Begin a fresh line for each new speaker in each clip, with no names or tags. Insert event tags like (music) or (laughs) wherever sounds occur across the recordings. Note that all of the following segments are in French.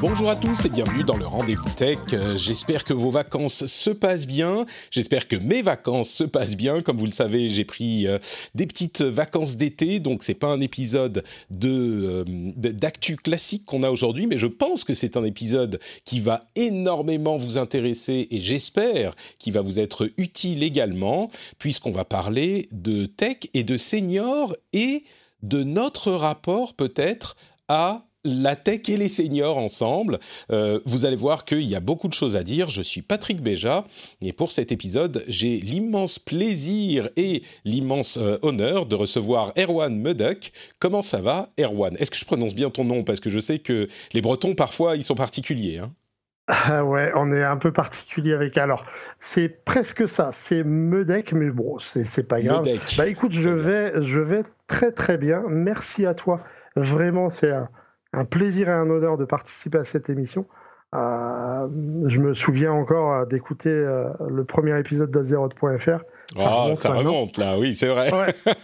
Bonjour à tous et bienvenue dans le Rendez-vous Tech. Euh, j'espère que vos vacances se passent bien. J'espère que mes vacances se passent bien. Comme vous le savez, j'ai pris euh, des petites vacances d'été, donc c'est pas un épisode de euh, d'actu classique qu'on a aujourd'hui, mais je pense que c'est un épisode qui va énormément vous intéresser et j'espère qu'il va vous être utile également, puisqu'on va parler de tech et de seniors et de notre rapport peut-être à la tech et les seniors ensemble. Euh, vous allez voir qu'il y a beaucoup de choses à dire. Je suis Patrick Béja et pour cet épisode, j'ai l'immense plaisir et l'immense euh, honneur de recevoir Erwan Meduck. Comment ça va, Erwan? Est-ce que je prononce bien ton nom? Parce que je sais que les Bretons, parfois, ils sont particuliers. Hein.
ah ouais, on est un peu particulier avec. Alors, c'est presque ça. C'est Medec, mais bon, c'est pas grave. Bah écoute, je vais, je vais très très bien. Merci à toi. Vraiment, c'est un un plaisir et un honneur de participer à cette émission. Euh, je me souviens encore euh, d'écouter euh, le premier épisode d'Azeroth.fr.
Ah, ça remonte là, oui, c'est vrai.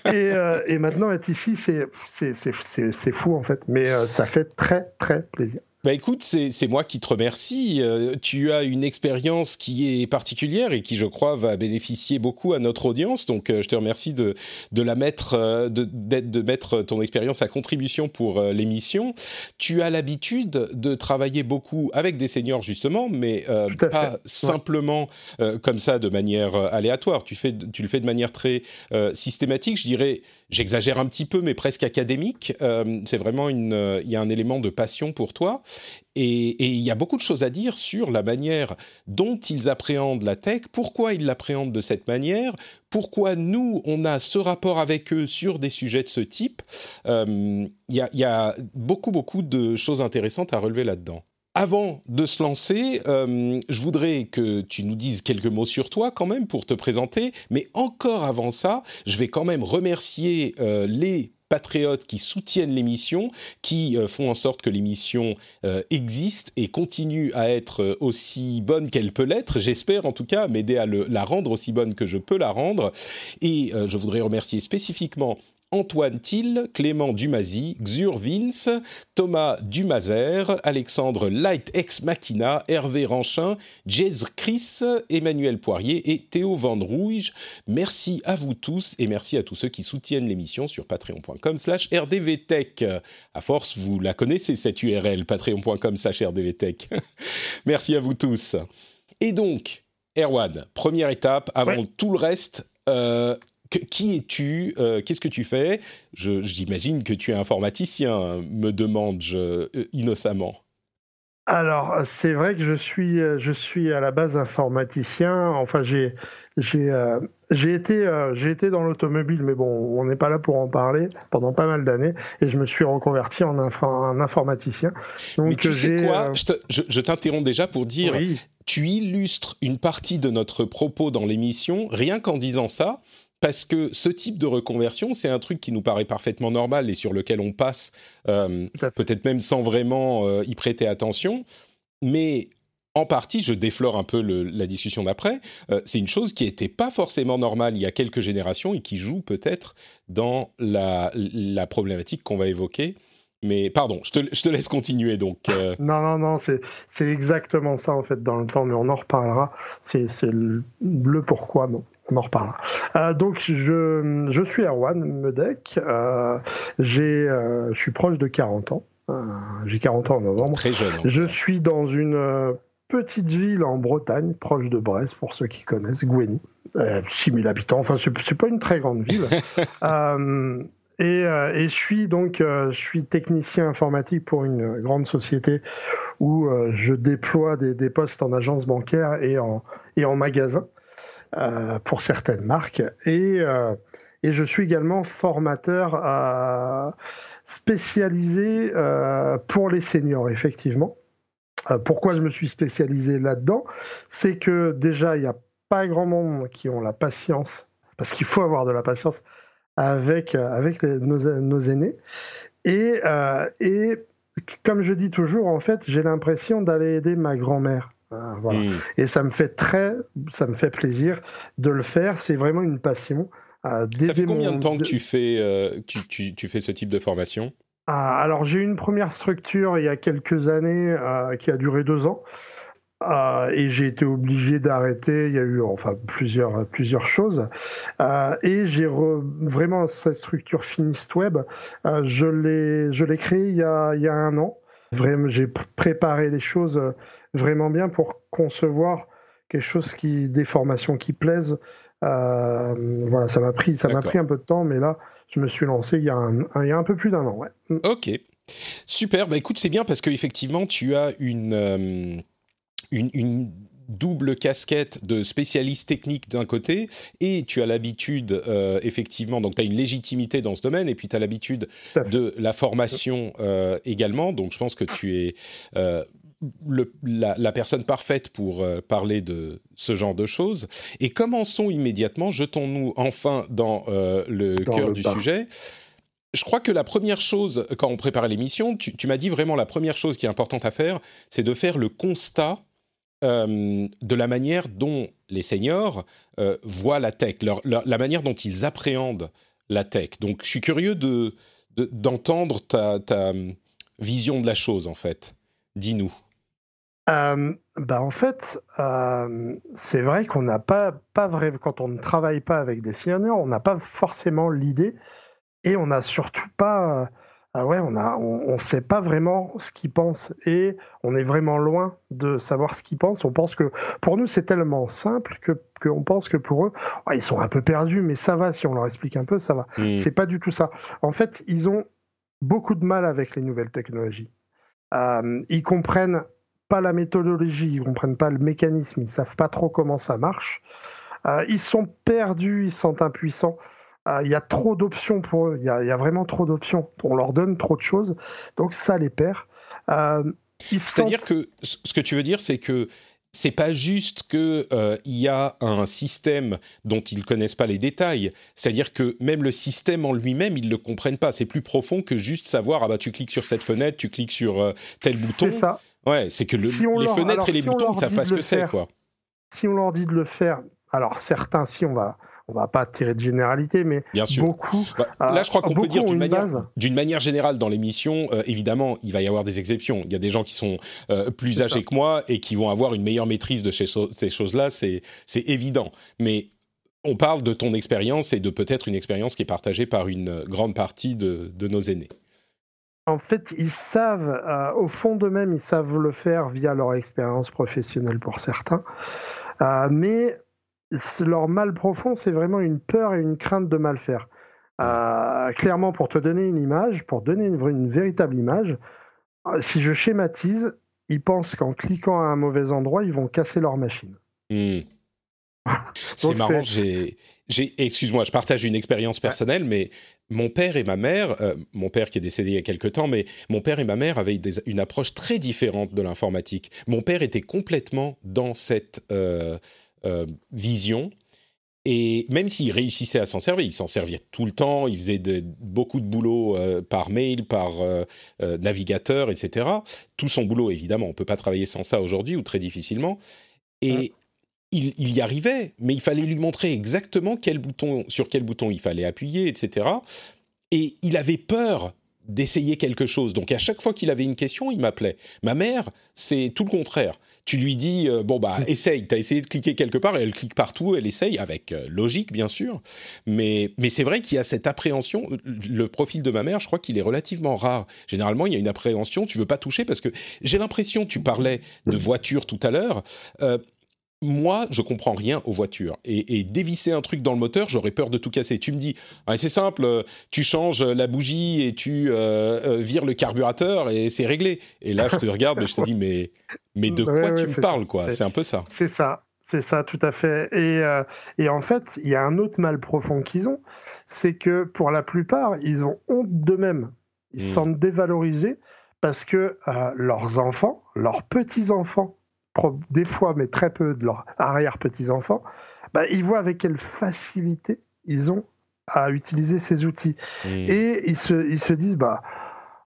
(laughs)
Et, et, maintenant, être ici, c'est fou en fait. Mais ça fait très, très plaisir.
Bah écoute, c'est moi qui te remercie. Euh, tu as une expérience qui est particulière et qui, je crois, va bénéficier beaucoup à notre audience. Donc, euh, je te remercie de, de la mettre, euh, de, de, mettre ton expérience à contribution pour l'émission. Tu as l'habitude de travailler beaucoup avec des seniors, justement, mais pas simplement comme ça, de manière aléatoire. Tu, fais, tu le fais de manière très systématique. Je dirais, j'exagère un petit peu, mais presque académique. Euh, c'est vraiment une, euh, il y a un élément de passion pour toi. Et, il y a beaucoup de choses à dire sur la manière dont ils appréhendent la tech, pourquoi ils l'appréhendent de cette manière, pourquoi nous, on a ce rapport avec eux sur des sujets de ce type. Euh, il y, a, y a beaucoup, beaucoup de choses intéressantes à relever là-dedans. Avant de se lancer, euh, je voudrais que tu nous dises quelques mots sur toi quand même pour te présenter. Mais encore avant ça, je vais quand même remercier euh, les patriotes qui soutiennent l'émission, qui euh, font en sorte que l'émission existe et continue à être aussi bonne qu'elle peut l'être, j'espère en tout cas, m'aider à la rendre aussi bonne que je peux la rendre. Et je voudrais remercier spécifiquement Antoine Thiel, Clément Dumazy, Xur Vince, Thomas Dumazer, Alexandre Light Ex Machina, Hervé Ranchin, Jez Chris, Emmanuel Poirier et Théo Van Rouge. Merci à vous tous et merci à tous ceux qui soutiennent l'émission sur patreon.com slash rdvtech. À force, vous la connaissez cette URL, patreon.com slash rdvtech. (laughs) merci à vous tous. Et donc, Erwan, première étape, avant tout le reste, euh, qui es-tu euh, Qu'est-ce que tu fais? J'imagine que tu es informaticien, me demande-je euh, innocemment.
Alors, c'est vrai que je suis, euh, je suis à la base informaticien. Enfin, j'ai, j'ai, j'ai été, j'ai été dans l'automobile, mais bon, on n'est pas là pour en parler pendant pas mal d'années, et je me suis reconverti en, informaticien.
Donc, mais tu sais quoi? Je t'interromps déjà pour dire, tu illustres une partie de notre propos dans l'émission, rien qu'en disant ça parce que ce type de reconversion, c'est un truc qui nous paraît parfaitement normal et sur lequel on passe, euh, peut-être même sans vraiment euh, y prêter attention. Mais en partie, je déflore un peu la discussion d'après, euh, c'est une chose qui n'était pas forcément normale il y a quelques générations et qui joue peut-être dans la, problématique qu'on va évoquer. Mais pardon, je te, laisse continuer donc. (laughs)
Non, non, non, c'est exactement ça en fait dans le temps, mais on en reparlera. C'est le, le, pourquoi. Bon on en reparlera. Euh, donc, je, je, suis Erwan Medek. Euh, j'ai, euh, je suis proche de 40 ans. Euh, j'ai 40 ans en novembre.
Très jeune.
Je suis dans une petite ville en Bretagne, proche de Brest, pour ceux qui connaissent, Goueny. 6000 habitants. Enfin, c'est pas une très grande ville. (laughs) Et, et, je suis donc je suis technicien informatique pour une grande société où je déploie des, des, postes en agence bancaire et en, et en magasin. Euh, pour certaines marques. Et, euh, et, je suis également formateur euh, spécialisé pour les seniors, effectivement. pourquoi je me suis spécialisé là-dedans? C'est que déjà, il n'y a pas grand monde qui ont la patience, parce qu'il faut avoir de la patience avec, avec nos, nos, aînés. Et, et comme je dis toujours, en fait, j'ai l'impression d'aller aider ma grand-mère. Ah, hmm. Et ça me fait très, ça me fait plaisir de le faire. C'est vraiment une passion.
ça fait combien de temps que tu fais, euh, tu, tu, tu, fais ce type de formation?
Ah, Alors j'ai eu une première structure il y a quelques années euh, qui a duré deux ans. Euh, et j'ai été obligé d'arrêter. Il y a eu enfin plusieurs plusieurs choses. Euh, et j'ai vraiment cette structure Finist Web. Euh, je l'ai je l'ai créée il y a il y a un an. Vraiment, j'ai préparé les choses vraiment bien pour concevoir quelque chose qui des formations qui plaisent. voilà, ça m'a pris ça m'a pris un peu de temps, mais là je me suis lancé il y a un, il y a un peu plus d'un an. Ouais.
Ok. Super, bah écoute, c'est bien parce qu'effectivement, tu as une, une, double casquette de spécialiste technique d'un côté et tu as l'habitude euh, effectivement donc tu as une légitimité dans ce domaine et puis tu as l'habitude de la formation euh, également donc je pense que tu es euh, le, la, personne parfaite pour parler de ce genre de choses et commençons immédiatement jetons-nous enfin dans le cœur du sujet je crois que la première chose, quand on préparait l'émission, tu, tu m'as dit vraiment la première chose qui est importante à faire, c'est de faire le constat euh, de la manière dont les seniors euh, voient la tech, la manière dont ils appréhendent la tech. Donc, je suis curieux de, d'entendre ta, ta, vision de la chose, en fait. Dis-nous.
Euh, bah en fait, c'est vrai qu'on n'a pas, pas vrai, quand on ne travaille pas avec des seniors, on n'a pas forcément l'idée et on n'a surtout pas ah ouais, on a, on, sait pas vraiment ce qu'ils pensent et on est vraiment loin de savoir ce qu'ils pensent. On pense que pour nous c'est tellement simple que qu'on pense que pour eux, ils sont un peu perdus, mais ça va si on leur explique un peu, ça va. Mmh. C'est pas du tout ça. En fait, ils ont beaucoup de mal avec les nouvelles technologies. Euh, ils comprennent pas la méthodologie, ils comprennent pas le mécanisme, ils savent pas trop comment ça marche. Euh, ils sont perdus, ils sont impuissants. Ah, il y a trop d'options pour eux. Il y, a, vraiment trop d'options. On leur donne trop de choses, donc ça les perd.
Euh, C'est-à-dire que ce que tu veux dire, c'est que c'est pas juste qu'il euh, y a un système dont ils connaissent pas les détails. C'est-à-dire que même le système en lui-même, ils le comprennent pas. C'est plus profond que juste savoir ah bah tu cliques sur cette fenêtre, tu cliques sur euh, tel bouton.
C'est ça.
Ouais, c'est que les fenêtres et les boutons, ils savent pas ce que c'est quoi.
Si on leur dit de le faire, alors certains, si on va on va pas tirer de généralité, mais beaucoup.
Bah, là, je crois qu'on peut dire d'une manière, d'une manière générale dans l'émission, euh, évidemment, il va y avoir des exceptions. Il y a des gens qui sont euh, plus âgés que moi et qui vont avoir une meilleure maîtrise de ces choses-là, c'est évident. Mais on parle de ton expérience et de peut-être une expérience qui est partagée par une grande partie de, nos aînés.
En fait, ils savent, euh, au fond d'eux-mêmes, ils savent le faire via leur expérience professionnelle pour certains. mais leur mal profond, c'est vraiment une peur et une crainte de mal faire. Euh, clairement, pour te donner une image, pour donner une, véritable image, euh, si je schématise, ils pensent qu'en cliquant à un mauvais endroit, ils vont casser leur machine.
Hmm. c'est marrant, j'ai, excuse-moi, je partage une expérience personnelle, mais mon père et ma mère, euh, mon père qui est décédé il y a quelque temps, mais mon père et ma mère avaient une approche très différente de l'informatique. Mon père était complètement dans cette euh, vision. Et même s'il réussissait à s'en servir, il s'en servait tout le temps, il faisait beaucoup de boulot euh, par mail, par euh, navigateur, etc. Tout son boulot, évidemment, on ne peut pas travailler sans ça aujourd'hui ou très difficilement. Et il, il, y arrivait, mais il fallait lui montrer exactement quel bouton, sur quel bouton il fallait appuyer, etc. Et il avait peur d'essayer quelque chose. Donc à chaque fois qu'il avait une question, il m'appelait. Ma mère, c'est tout le contraire tu lui dis euh, bon bah essaye, as essayé de cliquer quelque part et elle clique partout, elle essaye avec euh, logique bien sûr, mais mais c'est vrai qu'il y a cette appréhension. Le profil de ma mère, je crois qu'il est relativement rare. Généralement, il y a une appréhension, tu veux pas toucher parce que j'ai l'impression, tu parlais de voiture tout à l'heure. Euh, moi, je comprends rien aux voitures. Et, dévisser un truc dans le moteur, j'aurais peur de tout casser. Tu me dis, ah, c'est simple, euh, tu changes la bougie et tu euh, euh, vires le carburateur et c'est réglé. Et là, je te regarde et je te dis, mais, mais de quoi tu me parles, quoi? C'est un peu ça.
C'est ça, c'est ça, tout à fait. Et, et en fait, il y a un autre mal profond qu'ils ont, c'est que pour la plupart, ils ont honte d'eux-mêmes. Ils se hmm. sentent dévalorisés parce que leurs enfants, leurs petits-enfants, des fois, mais très peu de leurs arrière-petits-enfants, bah, ils voient avec quelle facilité ils ont à utiliser ces outils. Mmh. Et ils se, ils se disent, bah,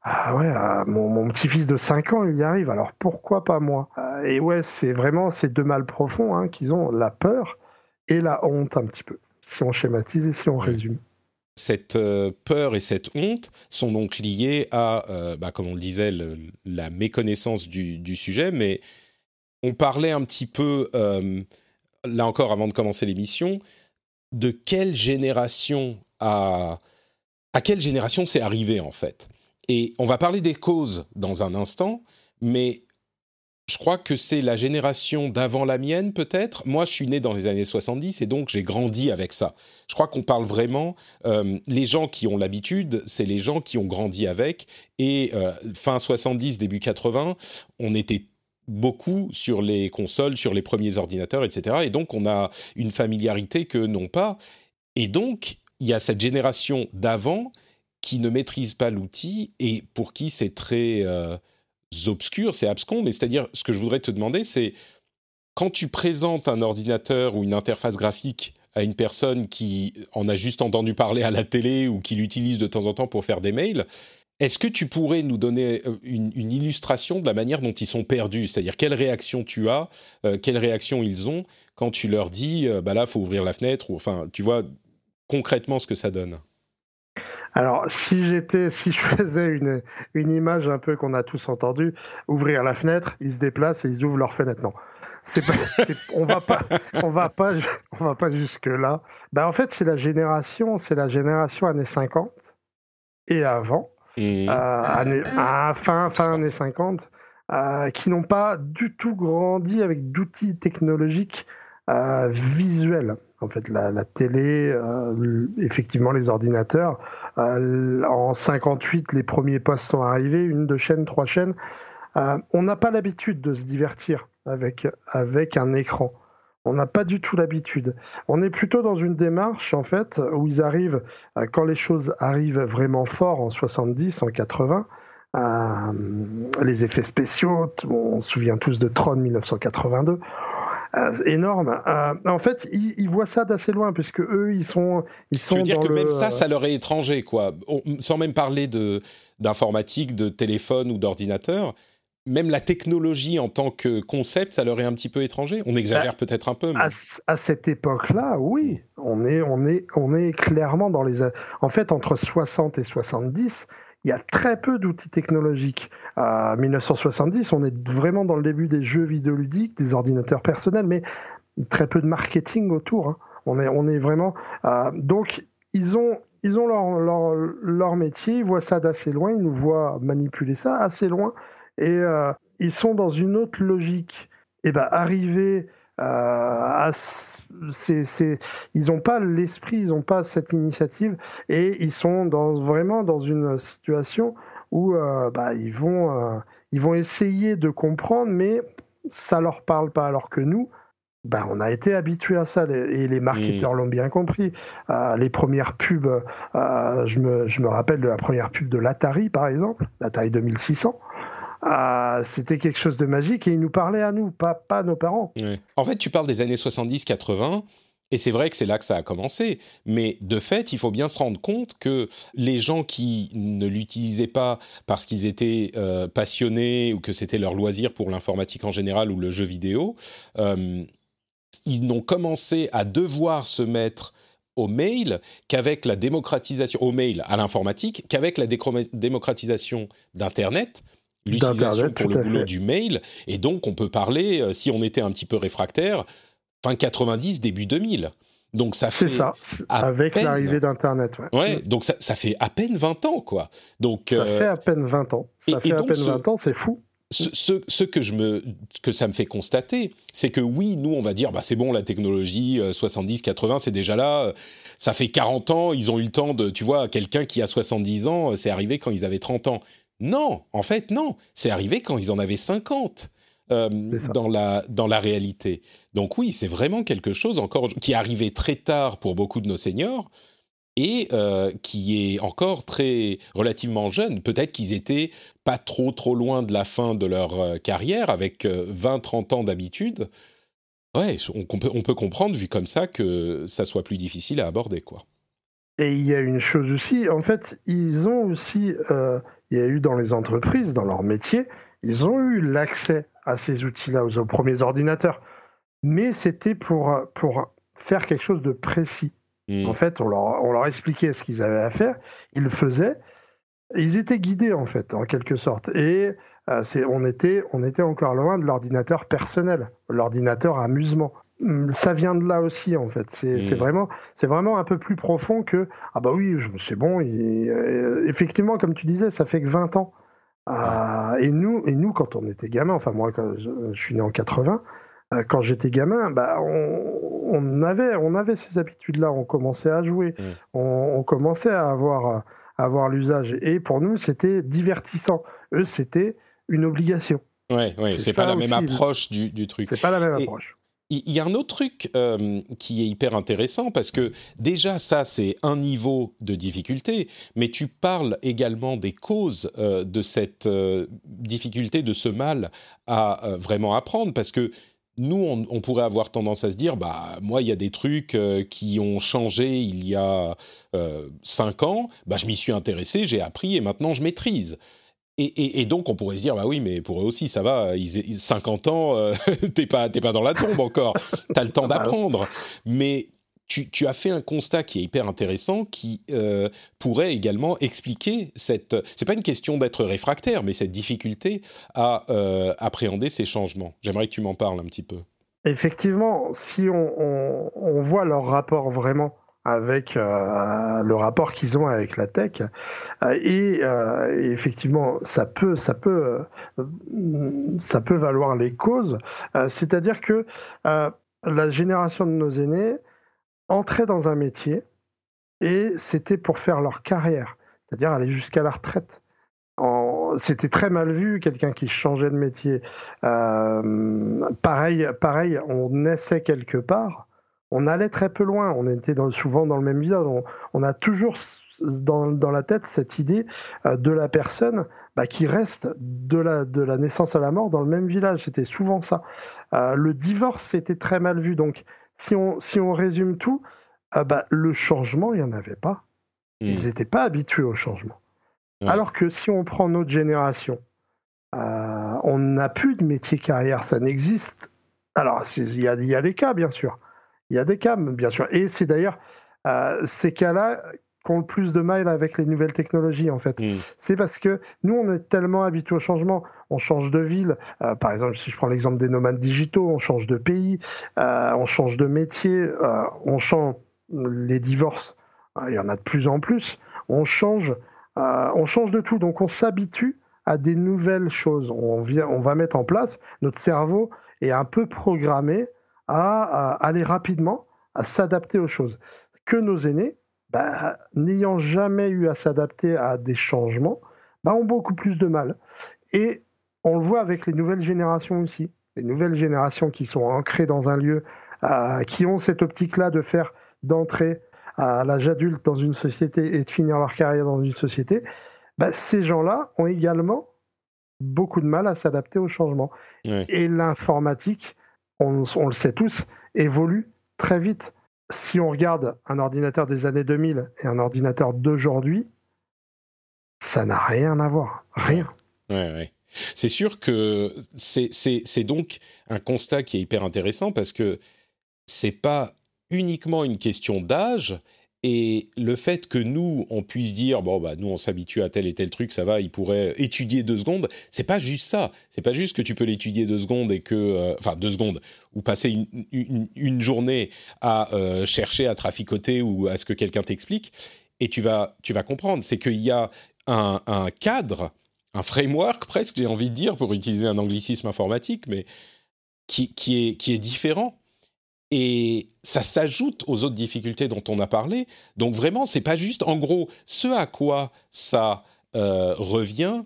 ah ouais, ah, mon, petit-fils de 5 ans, il y arrive, alors pourquoi pas moi? Euh, Et ouais, c'est vraiment ces deux mal profonds hein, qu'ils ont, la peur et la honte un petit peu, si on schématise et si on résume.
cette peur et cette honte sont donc liées à, bah, comme on le disait, la méconnaissance du, du, sujet, mais on parlait un petit peu, là encore avant de commencer l'émission, de quelle génération à, à quelle génération c'est arrivé en fait. Et on va parler des causes dans un instant, mais je crois que c'est la génération d'avant la mienne, peut-être. Moi, je suis né dans les années 70 et donc j'ai grandi avec ça. Je crois qu'on parle vraiment. Euh, les gens qui ont l'habitude, c'est les gens qui ont grandi avec. Et euh, fin 70, début 80, on était beaucoup sur les consoles, sur les premiers ordinateurs, etc. Et donc, on a une familiarité que non pas. Et donc, il y a cette génération d'avant qui ne maîtrise pas l'outil et pour qui c'est très euh, obscur, c'est abscon. Mais c'est-à-dire, ce que je voudrais te demander, c'est quand tu présentes un ordinateur ou une interface graphique à une personne qui en a juste entendu parler à la télé ou qui l'utilise de temps en temps pour faire des mails, est-ce que tu pourrais nous donner euh, une, illustration de la manière dont ils sont perdus? C'est-à-dire, quelle réaction tu as, euh, quelle réaction ils ont quand tu leur dis, bah là, faut ouvrir la fenêtre, ou enfin, tu vois, concrètement ce que ça donne?
Alors, si j'étais, si je faisais une, une image un peu qu'on a tous entendu, ouvrir la fenêtre, ils se déplacent et ils ouvrent leur fenêtre. Non, pas, on va pas, on va pas, on va pas jusque là. Ben, en fait, c'est la génération, c'est la génération années 50 et avant, mmh. euh, fin fin années 50, euh, qui n'ont pas du tout grandi avec d'outils technologiques euh, visuels en fait la, télé, euh, effectivement les ordinateurs. Euh, en 58, les premiers postes sont arrivés, une, deux chaînes, trois chaînes. Euh, on n'a pas l'habitude de se divertir avec, avec un écran. On n'a pas du tout l'habitude. On est plutôt dans une démarche, en fait, où ils arrivent, quand les choses arrivent vraiment fort en 70, en 80, les effets spéciaux, on se souvient tous de Tron 1982, euh, énorme. Euh, en fait, ils, voient ça d'assez loin, puisque eux, ils sont, ils sont.
Tu veux dire que même ça, ça leur est étranger, quoi. sans même parler de d'informatique, de téléphone ou d'ordinateur. Même la technologie en tant que concept, ça leur est un petit peu étranger. On exagère bah, peut-être un peu.
À, à, cette époque-là, oui, on est, on est, on est clairement dans les. En fait, entre 60 et 70, il y a très peu d'outils technologiques. À 1970, on est vraiment dans le début des jeux vidéoludiques, des ordinateurs personnels, mais très peu de marketing autour. Hein. On, est, on est vraiment. Euh, donc, ils ont, ils ont leur, leur, leur, métier, ils voient ça d'assez loin, ils nous voient manipuler ça assez loin, et euh, ils sont dans une autre logique. Et ben, arriver euh, ils n'ont pas l'esprit, ils n'ont pas cette initiative et ils sont dans, vraiment dans une situation où euh, bah, ils, vont, euh, ils vont essayer de comprendre, mais ça leur parle pas. Alors que nous, bah, on a été habitués à ça et les marketeurs l'ont bien compris. les premières pubs, je, me, je me rappelle de la première pub de l'Atari par exemple, l'Atari 2600. Ah, c'était quelque chose de magique et il nous parlait à nous, pas, pas nos parents.
En fait, tu parles des années 70-80. Et c'est vrai que c'est là que ça a commencé, mais de fait, il faut bien se rendre compte que les gens qui ne l'utilisaient pas parce qu'ils étaient euh, passionnés ou que c'était leur loisir pour l'informatique en général ou le jeu vidéo, euh, ils n'ont commencé à devoir se mettre au mail qu'avec la démocratisation, au mail à l'informatique, qu'avec la démocratisation d'Internet, l'utilisation pour le boulot du mail. Et donc, on peut parler, euh, si on était un petit peu réfractaire, fin 90, début 2000. Donc ça fait.
C'est ça, avec l'arrivée d'Internet.
Ouais. ouais, donc ça, ça, fait à peine 20 ans, quoi. Donc,
ça euh, fait à peine 20 ans. Ça fait à peine 20 ans, c'est fou.
Ce, ce, que, je me, que ça me fait constater, c'est que oui, nous, on va dire, bah, c'est bon, la technologie, 70, euh, 80, c'est déjà là. Ça fait 40 ans, ils ont eu le temps de, tu vois, quelqu'un qui a 70 ans, c'est arrivé quand ils avaient 30 ans. Non, en fait, non. C'est arrivé quand ils en avaient 50 euh, dans, la, dans la réalité. Donc oui, c'est vraiment quelque chose encore qui est arrivé très tard pour beaucoup de nos seniors et euh, qui est encore très relativement jeune. Peut-être qu'ils étaient pas trop trop loin de la fin de leur euh, carrière avec 20-30 ans d'habitude. Ouais, on, peut, on peut comprendre vu comme ça que ça soit plus difficile à aborder quoi.
Et il y a une chose aussi, en fait, ils ont aussi, il y a eu dans les entreprises, dans leur métier, ils ont eu l'accès à ces outils-là, aux, premiers ordinateurs. Mais c'était pour, pour faire quelque chose de précis. Hmm. En fait, on leur, on leur expliquait ce qu'ils avaient à faire, ils le faisaient, ils étaient guidés en fait, en quelque sorte. Et euh, on, était, on était encore loin de l'ordinateur personnel, l'ordinateur amusement. Hmm, ça vient de là aussi en fait. C'est vraiment, c'est vraiment un peu plus profond que ah bah oui, c'est bon. Euh, effectivement, comme tu disais, ça fait que 20 ans. Euh, et nous, et nous, quand on était gamin, enfin moi, quand je, suis né en 80, quand j'étais gamin, bah, on, avait, on avait ces habitudes-là. On commençait à jouer, on, commençait à avoir, à avoir l'usage. Et pour nous, c'était divertissant. Eux, c'était une obligation.
Ouais, ouais, c'est pas la même approche du, du truc.
C'est pas la même approche.
Il y a un autre truc euh, qui est hyper intéressant parce que déjà ça c'est un niveau de difficulté, mais tu parles également des causes euh, de cette euh, difficulté, de ce mal à vraiment apprendre parce que nous, on, pourrait avoir tendance à se dire, bah moi, il y a des trucs qui ont changé il y a cinq ans, bah je m'y suis intéressé, j'ai appris et maintenant je maîtrise. Et, donc, on pourrait se dire, bah oui, mais pour eux aussi, ça va, ils, 50 ans, euh, (laughs) t'es pas, pas dans la tombe encore, t'as le temps ah bah d'apprendre. Mais tu, as fait un constat qui est hyper intéressant, qui euh, pourrait également expliquer cette. C'est pas une question d'être réfractaire, mais cette difficulté à euh, appréhender ces changements. J'aimerais que tu m'en parles un petit peu.
Effectivement, si on voit leur rapport vraiment avec euh, le rapport qu'ils ont avec la tech. Euh, et, effectivement, ça peut, ça peut, euh, ça peut valoir les causes. C'est-à-dire que la génération de nos aînés entrait dans un métier et c'était pour faire leur carrière, c'est-à-dire aller jusqu'à la retraite. C'était très mal vu, quelqu'un qui changeait de métier. pareil, pareil, on naissait quelque part on allait très peu loin. On était souvent dans le même village. On, a toujours dans, la tête cette idée euh, de la personne bah, qui reste de la, de la naissance à la mort dans le même village. C'était souvent ça. Euh, le divorce était très mal vu. Donc, si on, si on résume tout, euh, bah, le changement, il n'y en avait pas. Hmm. Ils n'étaient pas habitués au changement. Alors que si on prend notre génération, on n'a plus de métier carrière, ça n'existe. Alors, il y y a les cas, bien sûr. Il y a des cas, bien sûr. Et c'est d'ailleurs euh, ces cas-là qui ont le plus de mal avec les nouvelles technologies, en fait. Hmm. C'est parce que nous, on est tellement habitués au changement. On change de ville. Euh, par exemple, si je prends l'exemple des nomades digitaux, on change de pays, euh, on change de métier, on change les divorces. il y en a de plus en plus. On change, on change de tout. Donc, on s'habitue à des nouvelles choses. On, vient, on va mettre en place. Notre cerveau est un peu programmé à, aller rapidement, à s'adapter aux choses. Que nos aînés, bah, n'ayant jamais eu à s'adapter à des changements, bah, ont beaucoup plus de mal. Et on le voit avec les nouvelles générations aussi. Les nouvelles générations qui sont ancrées dans un lieu, euh, qui ont cette optique-là de faire d'entrer à l'âge adulte dans une société et de finir leur carrière dans une société, bah, ces gens-là ont également beaucoup de mal à s'adapter au changement. Et l'informatique on, le sait tous, évolue très vite. Si on regarde un ordinateur des années 2000 et un ordinateur d'aujourd'hui, ça n'a rien à voir. Rien.
Ouais. C'est sûr que c'est donc un constat qui est hyper intéressant parce que c'est pas uniquement une question d'âge, et le fait que nous, on puisse dire, bon, bah, nous, on s'habitue à tel et tel truc, ça va, il pourrait étudier deux secondes, c'est pas juste ça. C'est pas juste que tu peux l'étudier deux secondes et que, euh, deux secondes, ou passer une, journée à euh, chercher à traficoter ou à ce que quelqu'un t'explique, et tu vas, tu vas comprendre. C'est qu'il y a un, un cadre, un framework presque, j'ai envie de dire, pour utiliser un anglicisme informatique, mais qui, qui, est, qui est différent et ça s'ajoute aux autres difficultés dont on a parlé. Donc vraiment, c'est pas juste. En gros, ce à quoi ça euh, revient,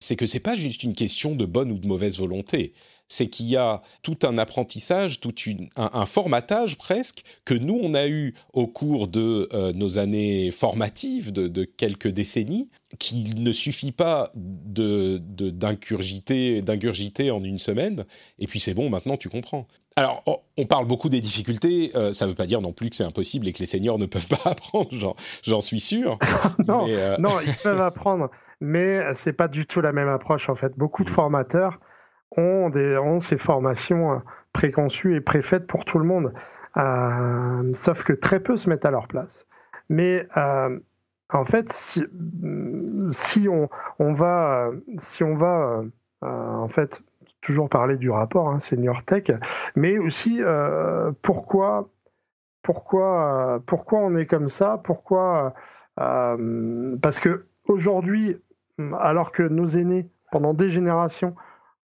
c'est que c'est pas juste une question de bonne ou de mauvaise volonté. C'est qu'il y a tout un apprentissage, tout un, formatage presque que nous on a eu au cours de euh, nos années formatives de, quelques décennies, qui ne suffit pas de d'ingurgiter en une semaine. Et puis c'est bon, maintenant tu comprends. Alors, on parle beaucoup des difficultés. Euh, ça ne veut pas dire non plus que c'est impossible et que les seniors ne peuvent (laughs) pas apprendre. J'en suis sûr. (laughs)
non, euh, non, ils peuvent apprendre, mais c'est pas du tout la même approche en fait. Beaucoup de mm. formateurs ont, ces formations euh, préconçues et préfaites pour tout le monde. sauf que très peu se mettent à leur place. Mais en fait, si, on, va, si on va en fait toujours parler du rapport hein, Senior Tech, mais aussi pourquoi, pourquoi, pourquoi on est comme ça, pourquoi parce que aujourd'hui, alors que nos aînés, pendant des générations,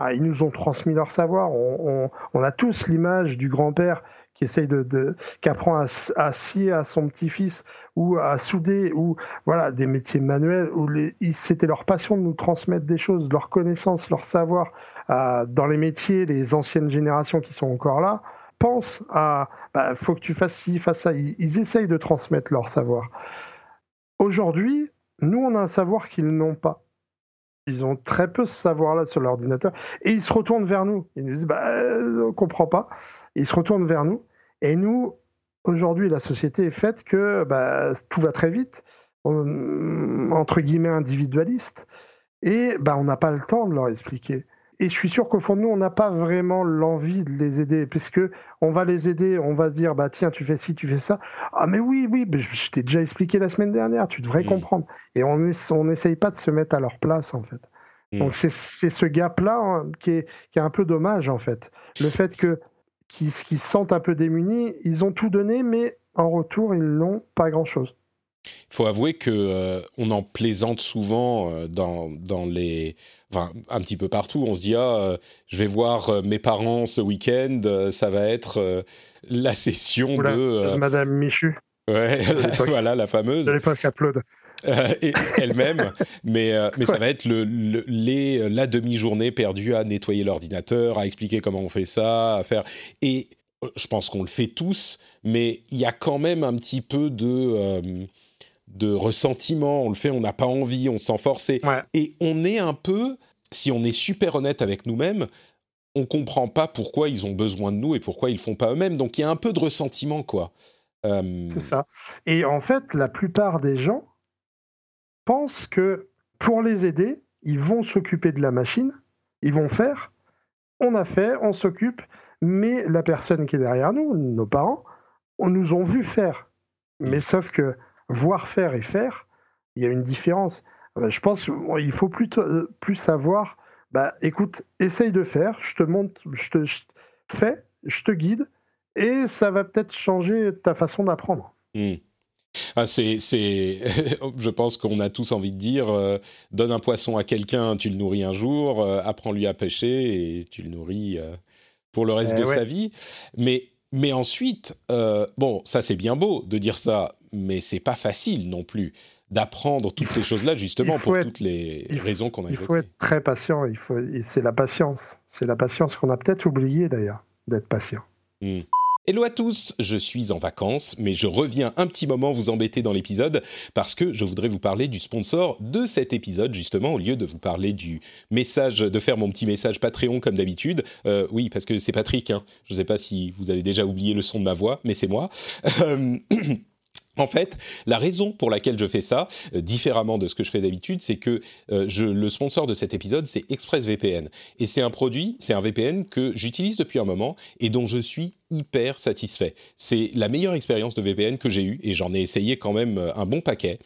ah, ils nous ont transmis leur savoir. On, a tous l'image du grand-père qui essaye de, qui apprend à, scier à son petit-fils ou à souder ou voilà des métiers manuels où c'était leur passion de nous transmettre des choses, leur connaissance, leur savoir euh, dans les métiers. Les anciennes générations qui sont encore là pensent à bah, faut que tu fasses ci, fasses ça. ils essayent de transmettre leur savoir. Aujourd'hui, nous, on a un savoir qu'ils n'ont pas. Ils ont très peu ce savoir-là sur l'ordinateur. Et ils se retournent vers nous. Ils nous disent, bah, euh, on ne comprend pas. ils se retournent vers nous. Et nous, aujourd'hui, la société est faite que bah, tout va très vite, entre guillemets individualiste. Et bah, on n'a pas le temps de leur expliquer et je suis sûr qu'au fond de nous, on n'a pas vraiment l'envie de les aider, puisque on va les aider, on va se dire, bah tiens, tu fais ci, tu fais ça. Ah mais oui, oui, je t'ai déjà expliqué la semaine dernière, tu devrais mm. comprendre. Et on n'essaye pas de se mettre à leur place, en fait. Mm. Donc c'est ce gap-là hein, qui, est, qui est un peu dommage, en fait. Le fait que qu'ils se sentent un peu démunis, ils ont tout donné, mais en retour, ils n'ont pas grand-chose.
Il faut avouer que euh, on en plaisante souvent euh, dans, dans les, enfin un petit peu partout. On se dit ah, euh, je vais voir mes parents ce week-end, ça va être la session de
Madame Michu.
Ouais, (laughs) voilà la fameuse.
De l'époque Upload.
et elle-même, mais, mais ça va être le, les, la demi-journée perdue à nettoyer l'ordinateur, à expliquer comment on fait ça, à faire. Et je pense qu'on le fait tous, mais il y a quand même un petit peu de de ressentiment, on le fait, on n'a pas envie, on s'en force. Et on est un peu, si on est super honnête avec nous-mêmes, on comprend pas pourquoi ils ont besoin de nous et pourquoi ils font pas eux-mêmes. Donc il y a un peu de ressentiment, quoi.
Euh, C'est ça. Et en fait, la plupart des gens pensent que pour les aider, ils vont s'occuper de la machine, ils vont faire, on a fait, on s'occupe, mais la personne qui est derrière nous, nos parents, on nous ont vu faire. Mais mm. sauf que voir faire et faire, il y a une différence. Euh, je pense qu'il faut plutôt, euh, plus savoir, bah, écoute, essaye de faire, je te montre, je te fais, je te guide, et ça va peut-être changer ta façon d'apprendre.
Hmm. Ah, c'est, (laughs) je pense qu'on a tous envie de dire, euh, donne un poisson à quelqu'un, tu le nourris un jour, apprends-lui à pêcher et tu le nourris pour le reste eh de sa vie. Mais, mais ensuite, bon, ça c'est bien beau de dire ça, mais c'est pas facile non plus d'apprendre toutes ces choses-là justement pour toutes les raisons qu'on a
Il faut être très patient. Il faut, c'est la patience. C'est la patience qu'on a peut-être oublié d'ailleurs d'être patient.
Hmm. Hello à tous, je suis en vacances, mais je reviens un petit moment vous embêter dans l'épisode parce que je voudrais vous parler du sponsor de cet épisode, justement, au lieu de vous parler du message, de faire mon petit message Patreon comme d'habitude. Euh, oui, parce que c'est Patrick, hein. je ne sais pas si vous avez déjà oublié le son de ma voix, mais c'est moi. Euh, (clears throat) En fait, la raison pour laquelle je fais ça, euh, différemment de ce que je fais d'habitude, c'est que le sponsor de cet épisode, c'est ExpressVPN. Et c'est un produit, c'est un VPN que j'utilise depuis un moment et dont je suis hyper satisfait. C'est la meilleure expérience de VPN que j'ai eue et j'en ai essayé quand même euh, un bon paquet.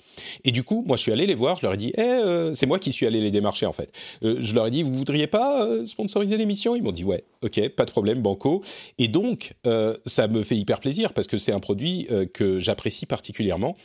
Et du coup, moi, je suis allé les voir, je leur ai dit, eh, euh, c'est moi qui suis allé les démarcher en fait. Euh, je leur ai dit, vous voudriez pas sponsoriser l'émission? Ils m'ont dit, ouais, ok, pas de problème, banco. Et donc, ça me fait hyper plaisir parce que c'est un produit que j'apprécie particulièrement.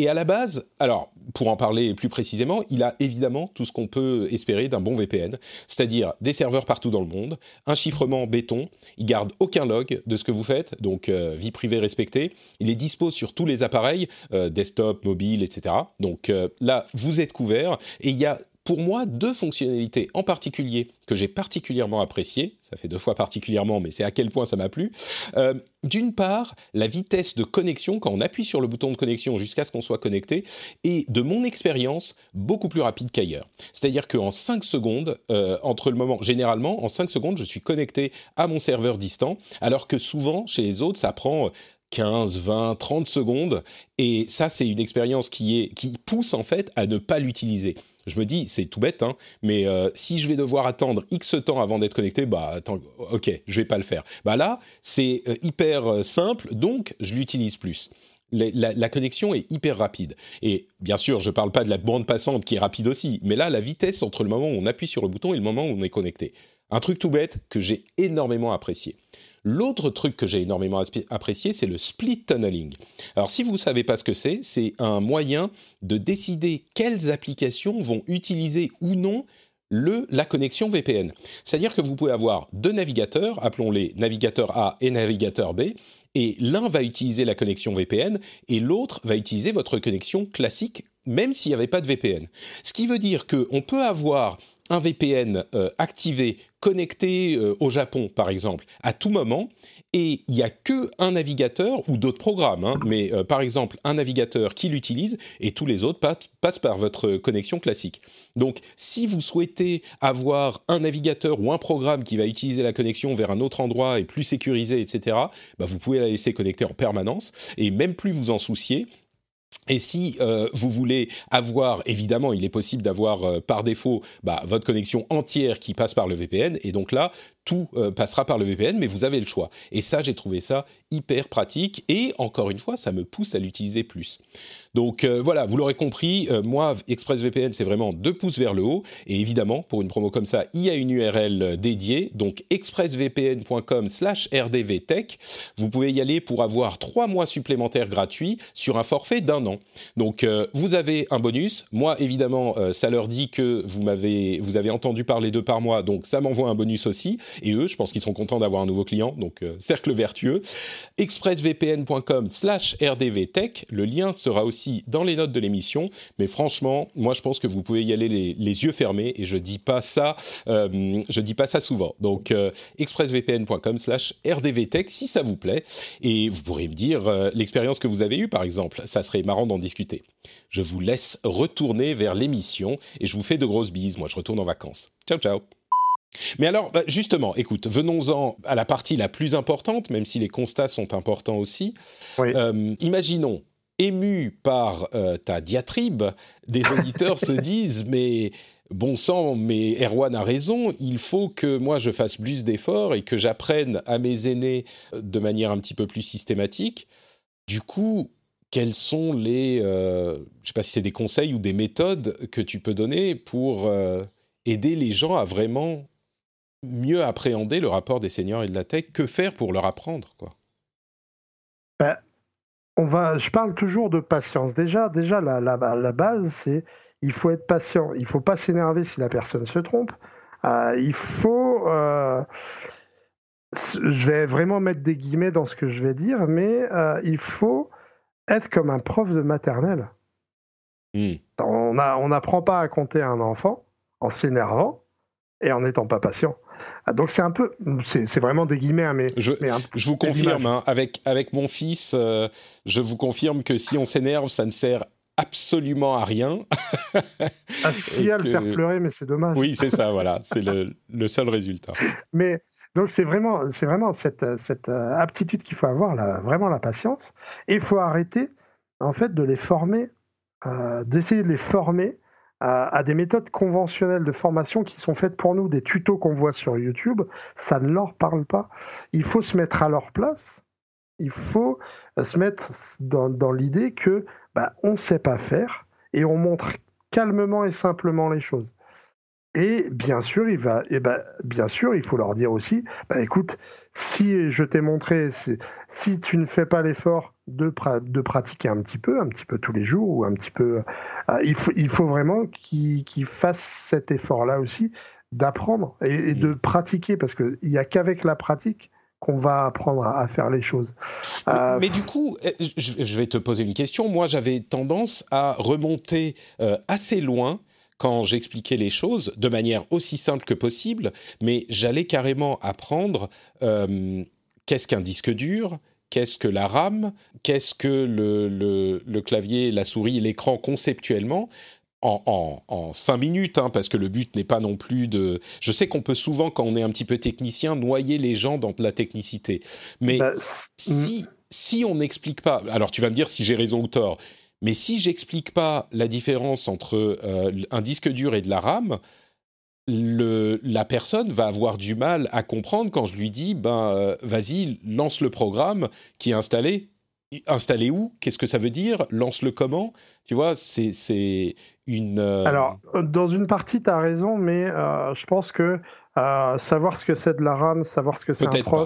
Et à la base, alors pour en parler plus précisément, il a évidemment tout ce qu'on peut espérer d'un bon VPN, c'est-à-dire des serveurs partout dans le monde, un chiffrement béton, il garde aucun log de ce que vous faites, donc euh, vie privée respectée, il est dispo sur tous les appareils, euh, desktop, mobile, etc. Donc euh, là, vous êtes couvert et il y a pour moi deux fonctionnalités en particulier que j'ai particulièrement appréciées. Ça fait deux fois particulièrement, mais c'est à quel point ça m'a plu. Euh, d'une part, la vitesse de connexion quand on appuie sur le bouton de connexion jusqu'à ce qu'on soit connecté est, de mon expérience, beaucoup plus rapide qu'ailleurs. C'est-à-dire qu'en 5 secondes, euh, entre le moment, généralement, en 5 secondes, je suis connecté à mon serveur distant, alors que souvent, chez les autres, ça prend 15, 20, 30 secondes. Et ça, c'est une expérience qui, qui pousse en fait à ne pas l'utiliser je me dis, c'est tout bête, hein, mais si je vais devoir attendre X temps avant d'être connecté, bah attends, ok, je vais pas le faire. Bah là, c'est hyper simple, donc je l'utilise plus la, connexion est hyper rapide. Et bien sûr, je ne parle pas de la bande passante qui est rapide aussi, mais là, la vitesse entre le moment où on appuie sur le bouton et le moment où on est connecté. Un truc tout bête que j'ai énormément apprécié. L'autre truc que j'ai énormément apprécié, c'est le split tunneling. Alors si vous ne savez pas ce que c'est, c'est un moyen de décider quelles applications vont utiliser ou non le, la connexion VPN. C'est-à-dire que vous pouvez avoir deux navigateurs, appelons-les navigateur A et navigateur B, et l'un va utiliser la connexion VPN et l'autre va utiliser votre connexion classique, même s'il n'y avait pas de VPN. Ce qui veut dire qu'on peut avoir un VPN euh, activé, connecté euh, au Japon, par exemple, à tout moment, et il n'y a que un navigateur ou d'autres programmes, hein, mais euh, par exemple un navigateur qui l'utilise et tous les autres passent par votre connexion classique. Donc, si vous souhaitez avoir un navigateur ou un programme qui va utiliser la connexion vers un autre endroit et plus sécurisé, etc., bah, vous pouvez la laisser connecter en permanence et même plus vous en soucier et si euh, vous voulez avoir, évidemment, il est possible d'avoir euh, par défaut bah, votre connexion entière qui passe par le VPN. Et donc là, tout euh, passera par le VPN, mais vous avez le choix. Et ça, j'ai trouvé ça hyper pratique. Et encore une fois, ça me pousse à l'utiliser plus. Donc euh, voilà, vous l'aurez compris, euh, moi, ExpressVPN, c'est vraiment deux pouces vers le haut. Et évidemment, pour une promo comme ça, il y a une URL dédiée, donc expressvpn.com slash rdvtech. Vous pouvez y aller pour avoir trois mois supplémentaires gratuits sur un forfait d'un an. Donc vous avez un bonus. Moi, évidemment, ça leur dit que vous m'avez, vous avez entendu parler d'eux par mois, donc ça m'envoie un bonus aussi. Et eux, je pense qu'ils sont contents d'avoir un nouveau client, donc euh, cercle vertueux. expressvpn.com slash rdvtech, le lien sera aussi dans les notes de l'émission, mais franchement, moi je pense que vous pouvez y aller les, yeux fermés, et je dis pas ça, euh, je dis pas ça souvent. Donc euh, expressvpn.com slash rdvtech, si ça vous plaît, et vous pourrez me dire l'expérience que vous avez eue par exemple, ça serait marrant d'en discuter. Je vous laisse retourner vers l'émission, et je vous fais de grosses bises, moi je retourne en vacances. Ciao ciao mais alors, bah, justement, écoute, venons-en à la partie la plus importante, même si les constats sont importants aussi. Euh, imaginons, ému par euh, ta diatribe, des (laughs) auditeurs se disent, mais bon sang, mais Erwan a raison, il faut que moi je fasse plus d'efforts et que j'apprenne à mes aînés euh, de manière un petit peu plus systématique. Du coup, quels sont les, je ne sais pas si c'est des conseils ou des méthodes que tu peux donner pour aider les gens à vraiment mieux appréhender le rapport des seniors et de la tech Que faire pour leur apprendre quoi
ben, on va, Je parle toujours de patience. Déjà, déjà la, la, la base, c'est il faut être patient. Il faut pas s'énerver si la personne se trompe. Euh, il faut... Euh, je vais vraiment mettre des guillemets dans ce que je vais dire, mais euh, il faut être comme un prof de maternelle. Hmm. On n'apprend pas à compter un enfant en s'énervant et en n'étant pas patient. Ah, donc c'est un peu, c'est vraiment des guillemets, hein, mais
je, vous confirme, hein, avec avec mon fils, euh, je vous confirme que si on s'énerve, ça ne sert absolument à rien. (laughs)
ah, si à le faire pleurer, mais c'est dommage.
Oui, c'est ça, voilà, (laughs) c'est le, le, seul résultat.
Mais donc c'est vraiment, c'est vraiment cette, cette euh, aptitude qu'il faut avoir, là, vraiment la patience, et il faut arrêter en fait de les former, euh, d'essayer de les former à, des méthodes conventionnelles de formation qui sont faites pour nous, des tutos qu'on voit sur YouTube, ça ne leur parle pas. Il faut se mettre à leur place. Il faut se mettre dans, l'idée que bah, on ne sait pas faire et on montre calmement et simplement les choses. Et bien sûr, il va, et ben, bien sûr, il faut leur dire aussi, bah, écoute, si je t'ai montré, si tu ne fais pas l'effort de, de, pratiquer un petit peu, un petit peu tous les jours, ou un petit peu, euh, il, faut, il faut vraiment qu'ils fassent cet effort-là aussi, d'apprendre et, de mmh. pratiquer, parce qu'il n'y a qu'avec la pratique qu'on va apprendre à, faire les choses.
Mais, euh, du coup, eh, je vais te poser une question. Moi, j'avais tendance à remonter euh, assez loin quand j'expliquais les choses de manière aussi simple que possible, mais j'allais carrément apprendre qu'est-ce qu'un disque dur, qu'est-ce que la RAM, qu'est-ce que le, clavier, la souris, l'écran conceptuellement. En, cinq minutes, hein, parce que le but n'est pas non plus de... Je sais qu'on peut souvent, quand on est un petit peu technicien, noyer les gens dans de la technicité. Mais bah, si, si on n'explique pas... Alors tu vas me dire si j'ai raison ou tort, Mais si j'explique pas la différence entre un disque dur et de la RAM, le, la personne va avoir du mal à comprendre quand je lui dis ben vas-y lance le programme qui est installé. Installé où? Qu'est-ce que ça veut dire? Lance-le comment? Tu vois, c'est une...
Euh, Alors, dans une partie, tu as raison, mais euh, je pense que euh, savoir ce que c'est de la RAM, savoir ce que c'est un pros...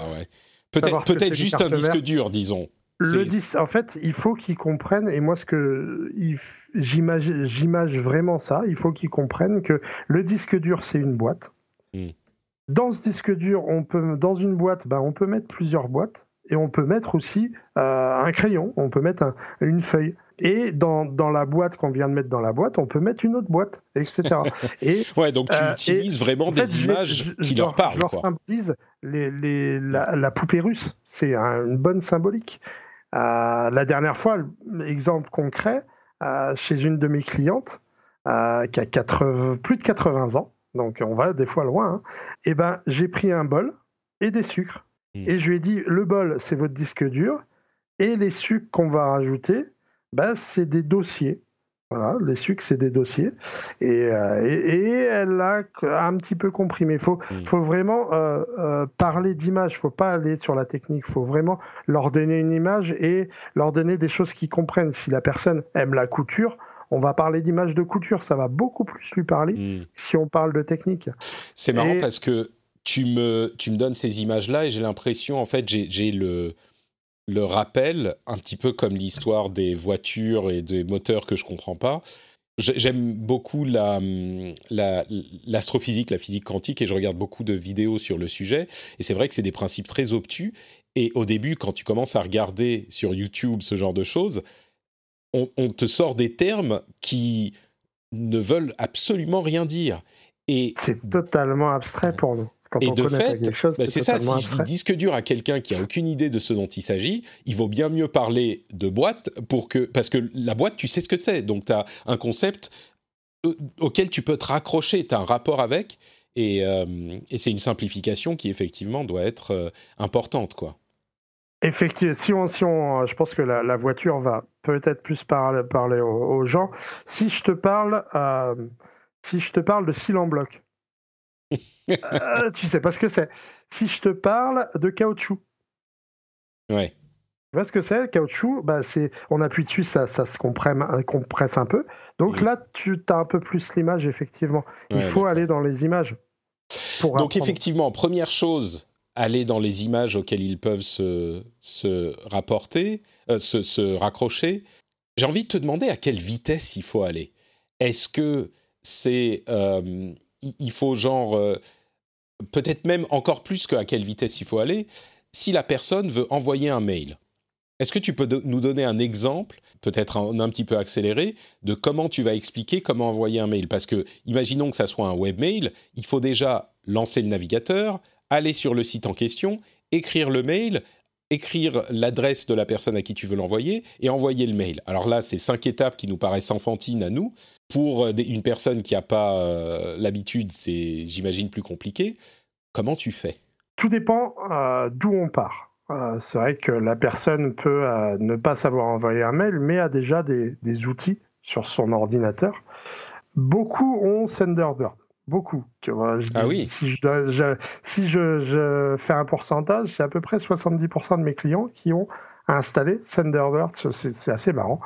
Peut-être peut juste un disque dur, disons.
Le en fait, il faut qu'ils comprennent, et moi, ce que j'imagine vraiment ça, il faut qu'ils comprennent que le disque dur, c'est une boîte. Hmm. Dans ce disque dur, on peut, dans une boîte, ben, on peut mettre plusieurs boîtes et on peut mettre aussi euh, un crayon, on peut mettre une feuille. Et dans, dans la boîte qu'on vient de mettre dans la boîte, on peut mettre une autre boîte, etc. (laughs)
et, ouais, donc tu euh, utilises vraiment des images qui leur, parlent. Je
leur symbolise les, les, la, poupée russe. C'est une bonne symbolique. Euh, la dernière fois, exemple concret, chez une de mes clientes, qui a plus de 80 ans, donc on va des fois loin, hein, et eh ben, j'ai pris un bol et des sucres Hmm. Et je lui ai dit, le bol, c'est votre disque dur, et les sucres qu'on va rajouter, bah, c'est des dossiers. Voilà, les sucres, c'est des dossiers. Et, euh, et, elle a un petit peu compris. Mais il faut, faut vraiment euh, euh, parler d'image. Il ne faut pas aller sur la technique. Il faut vraiment leur donner une image et leur donner des choses qu'ils comprennent. Si la personne aime la couture, on va parler d'image de couture. Ça va beaucoup plus lui parler hmm. si on parle de technique.
C'est marrant parce que tu me, tu me donnes ces images-là et j'ai l'impression, en fait, j'ai le, le rappel, un petit peu comme l'histoire des voitures et des moteurs que je comprends pas. J'aime beaucoup l'astrophysique, la, la physique quantique, et je regarde beaucoup de vidéos sur le sujet. Et c'est vrai que c'est des principes très obtus. Et au début, quand tu commences à regarder sur YouTube ce genre de choses, on, on te sort des termes qui ne veulent absolument rien dire.
Et c'est totalement abstrait pour nous
et de fait, bah, c'est ça. Si je dis disque dur à quelqu'un qui a aucune idée de ce dont il s'agit, il vaut bien mieux parler de boîte pour que parce que la boîte, tu sais ce que c'est. Donc tu as un concept euh, auquel tu peux te raccrocher, tu as un rapport avec, et, euh, et c'est une simplification qui effectivement doit être euh, importante, quoi.
Effectivement, si on, si on, je pense que la, voiture va peut-être plus parler, parler aux, gens. Si je te parle, si je te parle de cils en bloc, euh, tu sais pas ce que c'est. Si je te parle de caoutchouc.
Ouais. Tu
vois ce que c'est, caoutchouc? Bah, c'est, On appuie dessus, ça, ça se compresse, un peu. Donc là, tu as un peu plus l'image, effectivement. Il faut aller dans les images.
Donc effectivement, première chose, aller dans les images auxquelles ils peuvent se, se rapporter, euh, se, se raccrocher. J'ai envie de te demander à quelle vitesse il faut aller. Est-ce que c'est euh, il faut genre euh, peut-être même encore plus qu'à quelle vitesse il faut aller si la personne veut envoyer un mail. Est-ce que tu peux nous donner un exemple, peut-être un, un, petit peu accéléré, de comment tu vas expliquer comment envoyer un mail? Parce que, imaginons que ça soit un webmail, il faut déjà lancer le navigateur, aller sur le site en question, écrire le mail, écrire l'adresse de la personne à qui tu veux l'envoyer et envoyer le mail. Alors là, c'est cinq étapes qui nous paraissent enfantines à nous. Pour euh, une personne qui n'a pas euh, l'habitude, c'est, j'imagine, plus compliqué. Comment tu fais?
Tout dépend euh, d'où on part. c'est vrai que la personne peut ne pas savoir envoyer un mail, mais a déjà des, outils sur son ordinateur. Beaucoup ont Thunderbird beaucoup.
ah oui.
Si, je, si je, fais un pourcentage, c'est à peu près 70% de mes clients qui ont installé Thunderbird. C'est assez marrant.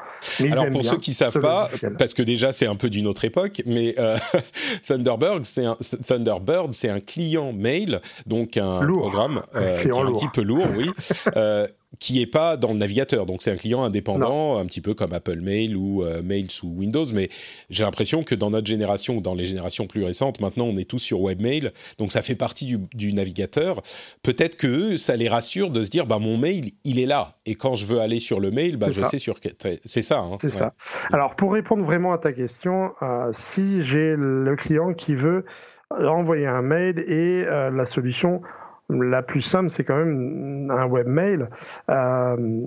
Alors pour ceux qui savent pas, parce que déjà c'est un peu d'une autre époque, mais euh, (laughs) Thunderbird, c'est un Thunderbird, un client mail, donc un programme euh, qui est un petit peu lourd, oui. (laughs) Euh, qui est pas dans le navigateur. Donc c'est un client indépendant, un petit peu comme Apple Mail ou euh, Mail sous Windows. Mais j'ai l'impression que dans notre génération ou dans les générations plus récentes, maintenant on est tous sur Webmail, donc ça fait partie du, navigateur. Peut-être que ça les rassure de se dire, bah mon mail, il est là, et quand je veux aller sur le mail, bah je sais sur c'est ça. Hein.
c'est ça. Alors pour répondre vraiment à ta question, euh, si j'ai le client qui veut envoyer un mail et euh, la solution la plus simple, c'est quand même un webmail. Euh,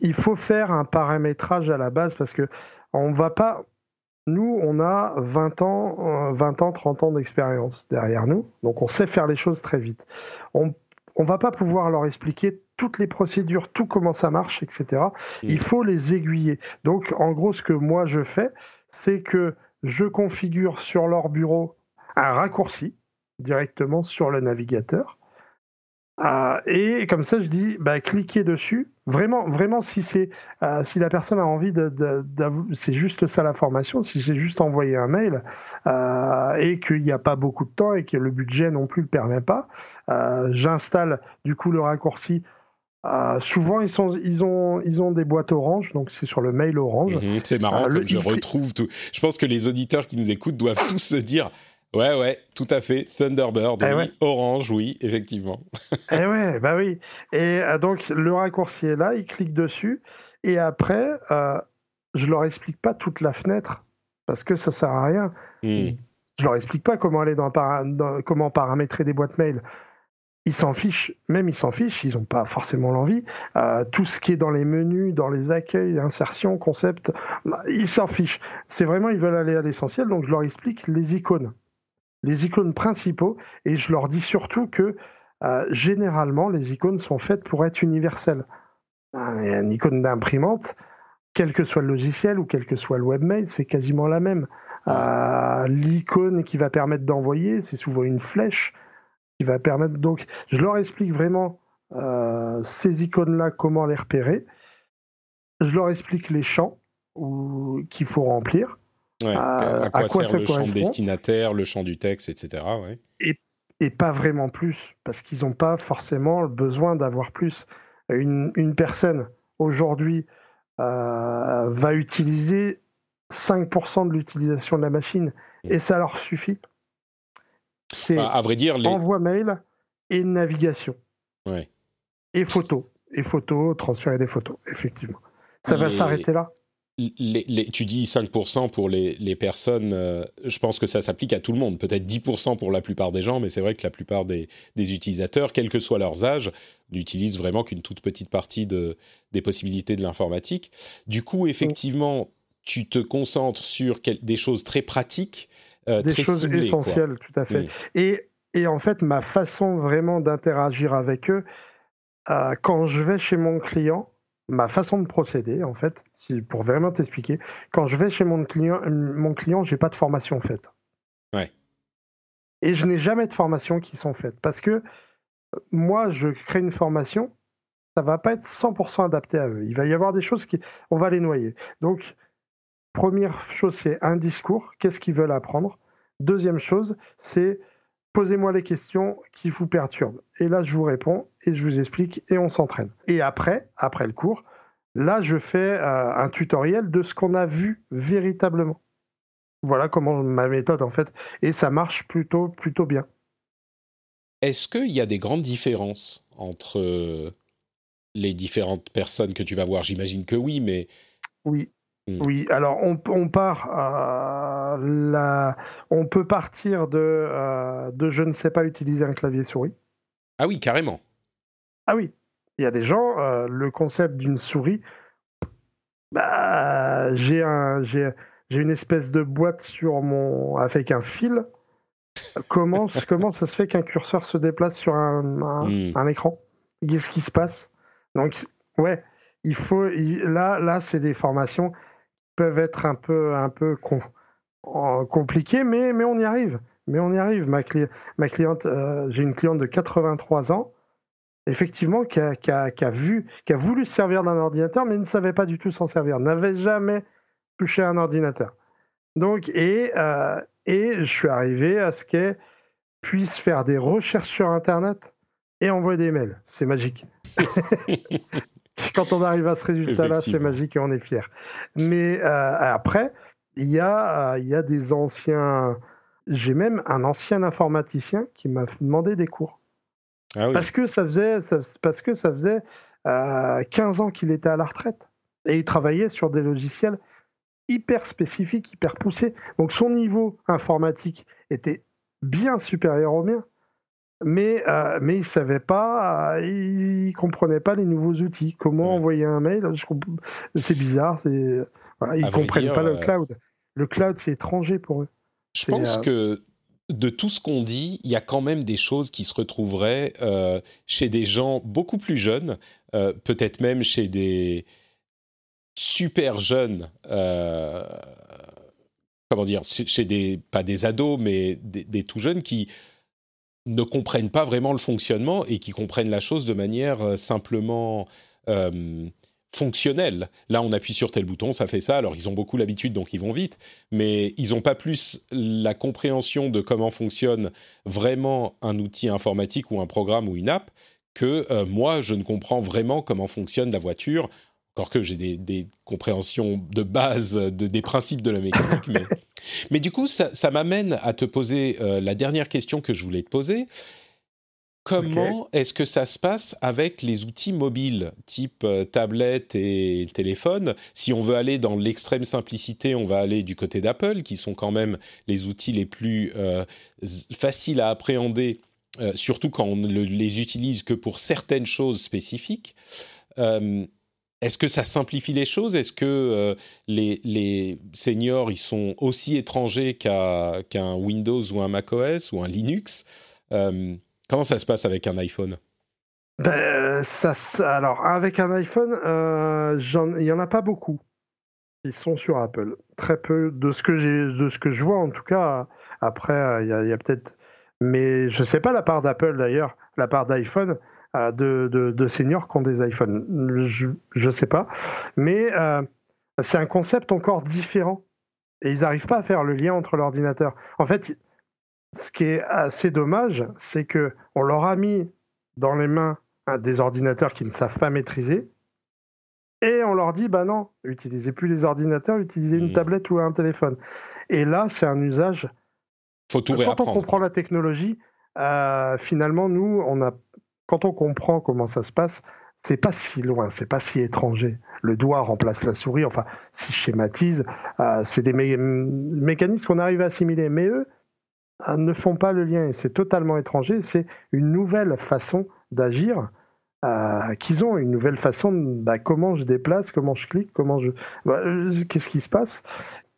il faut faire un paramétrage à la base parce que on va pas. Nous, on a 20 ans, 20 ans, 30 ans d'expérience derrière nous, donc on sait faire les choses très vite. On ne va pas pouvoir leur expliquer toutes les procédures, tout comment ça marche, etc. Il faut les aiguiller. Donc, en gros, ce que moi je fais, c'est que je configure sur leur bureau un raccourci directement sur le navigateur. Euh, et comme ça, je dis, bah, cliquez dessus. Vraiment, vraiment, si c'est, euh, si la personne a envie de, c'est juste ça la formation. Si j'ai juste envoyé un mail euh, et qu'il n'y a pas beaucoup de temps et que le budget non plus le permet pas, j'installe du coup le raccourci. souvent, ils, sont, ils, ont, ils ont des boîtes orange, donc c'est sur le mail orange.
Mhm, c'est marrant, comme je retrouve tout. Je pense que les auditeurs qui nous écoutent doivent tous se dire Ouais, ouais, tout à fait. Thunderbird, eh oui. Orange, oui, effectivement. (laughs)
eh ouais, bah oui. Et euh, donc, le raccourci est là, ils cliquent dessus. Et après, euh, je leur explique pas toute la fenêtre parce que ça sert à rien. Hmm. Je leur explique pas comment aller dans, comment paramétrer des boîtes mail. Ils s'en fichent, même ils s'en fichent, ils n'ont pas forcément l'envie. Euh, tout ce qui est dans les menus, dans les accueils, insertion, concept, bah, ils s'en fichent. C'est vraiment, ils veulent aller à l'essentiel, donc je leur explique les icônes les icônes principaux, et je leur dis surtout que euh, généralement, les icônes sont faites pour être universelles. Une icône d'imprimante, quel que soit le logiciel ou quel que soit le webmail, c'est quasiment la même. Euh, l'icône qui va permettre d'envoyer, c'est souvent une flèche qui va permettre. Donc, je leur explique vraiment euh, ces icônes-là, comment les repérer. Je leur explique les champs qu'il faut remplir.
À, quoi, sert le champ destinataire, le champ du texte, etc.
Et, et, pas vraiment plus, parce qu'ils n'ont pas forcément le besoin d'avoir plus. Une, une personne aujourd'hui euh, va utiliser 5% de l'utilisation de la machine, mm. et ça leur suffit.
C'est bah, à vrai dire, les...
envoi mail et navigation.
Ouais.
Et photos. Et photos, transférer des photos, effectivement. Ça va s'arrêter là
les, tu dis 5% pour les, les personnes, euh, je pense que ça s'applique à tout le monde, peut-être 10% pour la plupart des gens, mais c'est vrai que la plupart des, des, utilisateurs, quel que soit leurs âges, n'utilisent vraiment qu'une toute petite partie de, des possibilités de l'informatique. Du coup, effectivement, tu te concentres sur des choses très pratiques.
Euh, des choses essentielles, tout à fait. Et, et, en fait, ma façon vraiment d'interagir avec eux, euh, quand je vais chez mon client, ma façon de procéder, en fait, pour vraiment t'expliquer, quand je vais chez mon client, mon client, j'ai pas de formation faite.
Ouais.
Et je n'ai jamais de formation qui sont faites parce que moi, je crée une formation, ça va pas être 100% adapté à eux. Il va y avoir des choses qui, on va les noyer. Donc, première chose, c'est un discours. Qu'est-ce qu'ils veulent apprendre? Deuxième chose, c'est posez-moi les questions qui vous perturbent. Et là, je vous réponds et je vous explique et on s'entraîne. Et après, après le cours, là, je fais euh, un tutoriel de ce qu'on a vu véritablement. Voilà comment ma méthode en fait. Et ça marche plutôt, plutôt bien.
Est-ce qu'il y a des grandes différences entre euh, les différentes personnes que tu vas voir? J'imagine que oui, mais...
Oui. Oui, alors on, part, la, on peut partir de, euh, de je ne sais pas utiliser un clavier souris.
Ah oui, carrément.
Ah oui, il y a des gens, euh, le concept d'une souris, bah, j'ai un, j'ai, une espèce de boîte sur mon, avec un fil. Comment, (laughs) comment ça se fait qu'un curseur se déplace sur un, un, un écran? Qu'est-ce qui se passe? Donc, ouais, il faut, là, là, c'est des formations peuvent être un peu, un peu compliqués, mais, mais on y arrive. Mais on y arrive. Ma, ma cliente, euh, j'ai une cliente de 83 ans, effectivement, qui a, qui a, vu, qui a voulu se servir d'un ordinateur, mais ne savait pas du tout s'en servir, n'avait jamais touché un ordinateur. Donc, et, euh, et je suis arrivé à ce qu'elle puisse faire des recherches sur Internet et envoyer des mails. C'est magique. (laughs) Quand on arrive à ce résultat-là, c'est magique et on est fier. Mais euh, après, il y, a, euh, il y a des anciens. J'ai même un ancien informaticien qui m'a demandé des cours. Ah parce que ça faisait, parce que ça faisait 15 euh, ans qu'il était à la retraite. Et il travaillait sur des logiciels hyper spécifiques, hyper poussés. Donc son niveau informatique était bien supérieur au mien mais, euh, mais ils ne savaient pas, ils ne comprenaient pas les nouveaux outils. Comment envoyer un mail C'est bizarre, ils ne comprennent pas le euh, cloud. Le cloud, c'est étranger pour eux.
Je pense euh, que de tout ce qu'on dit, il y a quand même des choses qui se retrouveraient chez des gens beaucoup plus jeunes, peut-être même chez des super jeunes comment dire, chez des, pas des ados, mais des, tout jeunes qui ne comprennent pas vraiment le fonctionnement et qui comprennent la chose de manière euh, simplement euh, fonctionnelle. Là, on appuie sur tel bouton, ça fait ça. Alors, ils ont beaucoup l'habitude, donc ils vont vite, mais ils n'ont pas plus la compréhension de comment fonctionne vraiment un outil informatique ou un programme ou une app que euh, moi, je ne comprends vraiment comment fonctionne la voiture encore que j'ai des, compréhensions de base de, des principes de la mécanique, mais, (laughs) mais du coup, ça, m'amène à te poser euh, la dernière question que je voulais te poser. Comment est-ce que ça se passe avec les outils mobiles, type euh, tablette et téléphone? Si on veut aller dans l'extrême simplicité, on va aller du côté d'Apple, qui sont quand même les outils les plus euh, faciles à appréhender, surtout quand on ne les utilise que pour certaines choses spécifiques. Est-ce que ça simplifie les choses? Est-ce que euh, les, seniors ils sont aussi étrangers qu'un Windows ou un macOS ou un Linux? Euh, Comment ça se passe avec un iPhone?
Ben, Alors, avec un iPhone, euh, il n'y en a pas beaucoup. Ils sont sur Apple. Très peu de ce que, de ce que je vois, en tout cas. Après, il y a, peut-être. Mais je ne sais pas la part d'Apple d'ailleurs, la part d'iPhone. Euh, de, seniors qui ont des iPhones. Je ne sais pas. Mais euh, c'est un concept encore différent. Et ils n'arrivent pas à faire le lien entre l'ordinateur. En fait, ce qui est assez dommage, c'est qu'on leur a mis dans les mains des ordinateurs qu'ils ne savent pas maîtriser. Et on leur dit, bah non, utilisez plus les ordinateurs, utilisez une mmh. tablette ou un téléphone. Et là, c'est un usage.
Faut tout Quand
on comprend la technologie, euh, finalement, nous, on a quand on comprend comment ça se passe, c'est pas si loin, c'est pas si étranger. Le doigt remplace la souris, enfin, si je schématise, euh, c'est des mécanismes qu'on arrive à assimiler. Mais eux euh, ne font pas le lien c'est totalement étranger. C'est une nouvelle façon d'agir euh, qu'ils ont, une nouvelle façon de bah, comment je déplace, comment je clique, comment je. Bah, qu'est-ce qui se passe?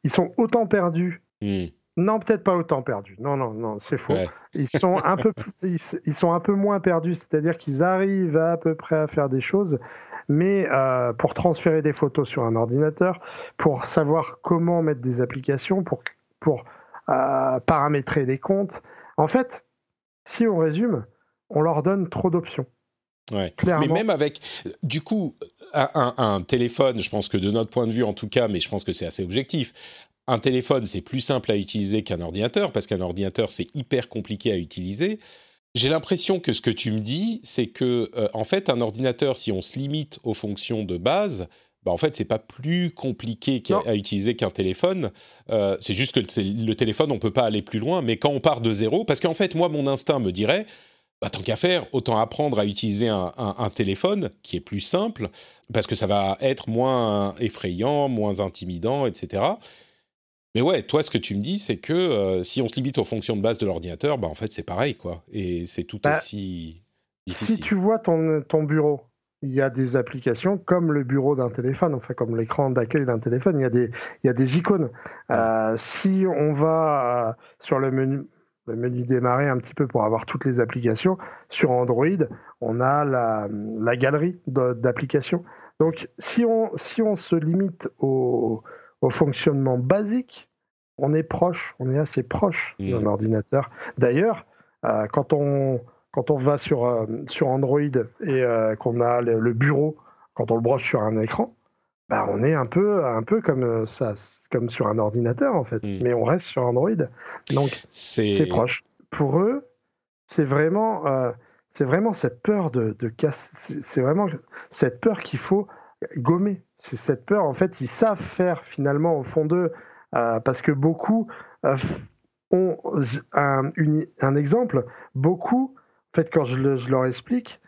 Ils sont autant perdus. Mmh. Non, peut-être pas autant perdus. Non, non, non, c'est faux. (laughs) Ils sont un peu, ils, sont un peu moins perdus, c'est-à-dire qu'ils arrivent à, peu près à faire des choses, mais euh, pour transférer des photos sur un ordinateur, pour savoir comment mettre des applications, pour, pour euh, paramétrer des comptes. En fait, si on résume, on leur donne trop d'options.
Ouais. Mais même avec, du coup, un, un, téléphone, je pense que de notre point de vue en tout cas, mais je pense que c'est assez objectif, un téléphone, c'est plus simple à utiliser qu'un ordinateur, parce qu'un ordinateur, c'est hyper compliqué à utiliser. J'ai l'impression que ce que tu me dis, c'est que, euh, en fait, un ordinateur, si on se limite aux fonctions de base, bah, en fait, c'est pas plus compliqué à utiliser qu'un téléphone. Euh, c'est juste que le téléphone, on peut pas aller plus loin. Mais quand on part de zéro, parce qu'en fait, moi, mon instinct me dirait, bah, tant qu'à faire, autant apprendre à utiliser un, un, téléphone qui est plus simple, parce que ça va être moins effrayant, moins intimidant, etc. Mais ouais, toi, ce que tu me dis, c'est que euh, si on se limite aux fonctions de base de l'ordinateur, bah, en fait, c'est pareil, quoi. Et c'est tout bah, aussi difficile.
Si tu vois ton, ton bureau, il y a des applications comme le bureau d'un téléphone, enfin comme l'écran d'accueil d'un téléphone, il y a des, il y a des icônes. Euh, si on va euh, sur le menu, le menu démarrer un petit peu pour avoir toutes les applications, sur Android, on a la, la galerie d'applications. Donc si on, si on se limite au au fonctionnement basique, on est proche, on est assez proche d'un mmh. ordinateur. D'ailleurs, euh, quand, on, quand on va sur, euh, sur Android et euh, qu'on a le, bureau, quand on le broche sur un écran, bah, on est un peu, un peu comme, ça, comme sur un ordinateur en fait, mmh. mais on reste sur Android. Donc c'est proche. Pour eux, c'est vraiment, c'est vraiment cette peur de, de c'est vraiment cette peur qu'il faut gommer. C'est cette peur, en fait, ils savent faire finalement au fond d'eux, euh, parce que beaucoup euh, ont un, un, exemple, beaucoup, en fait, quand je, leur explique,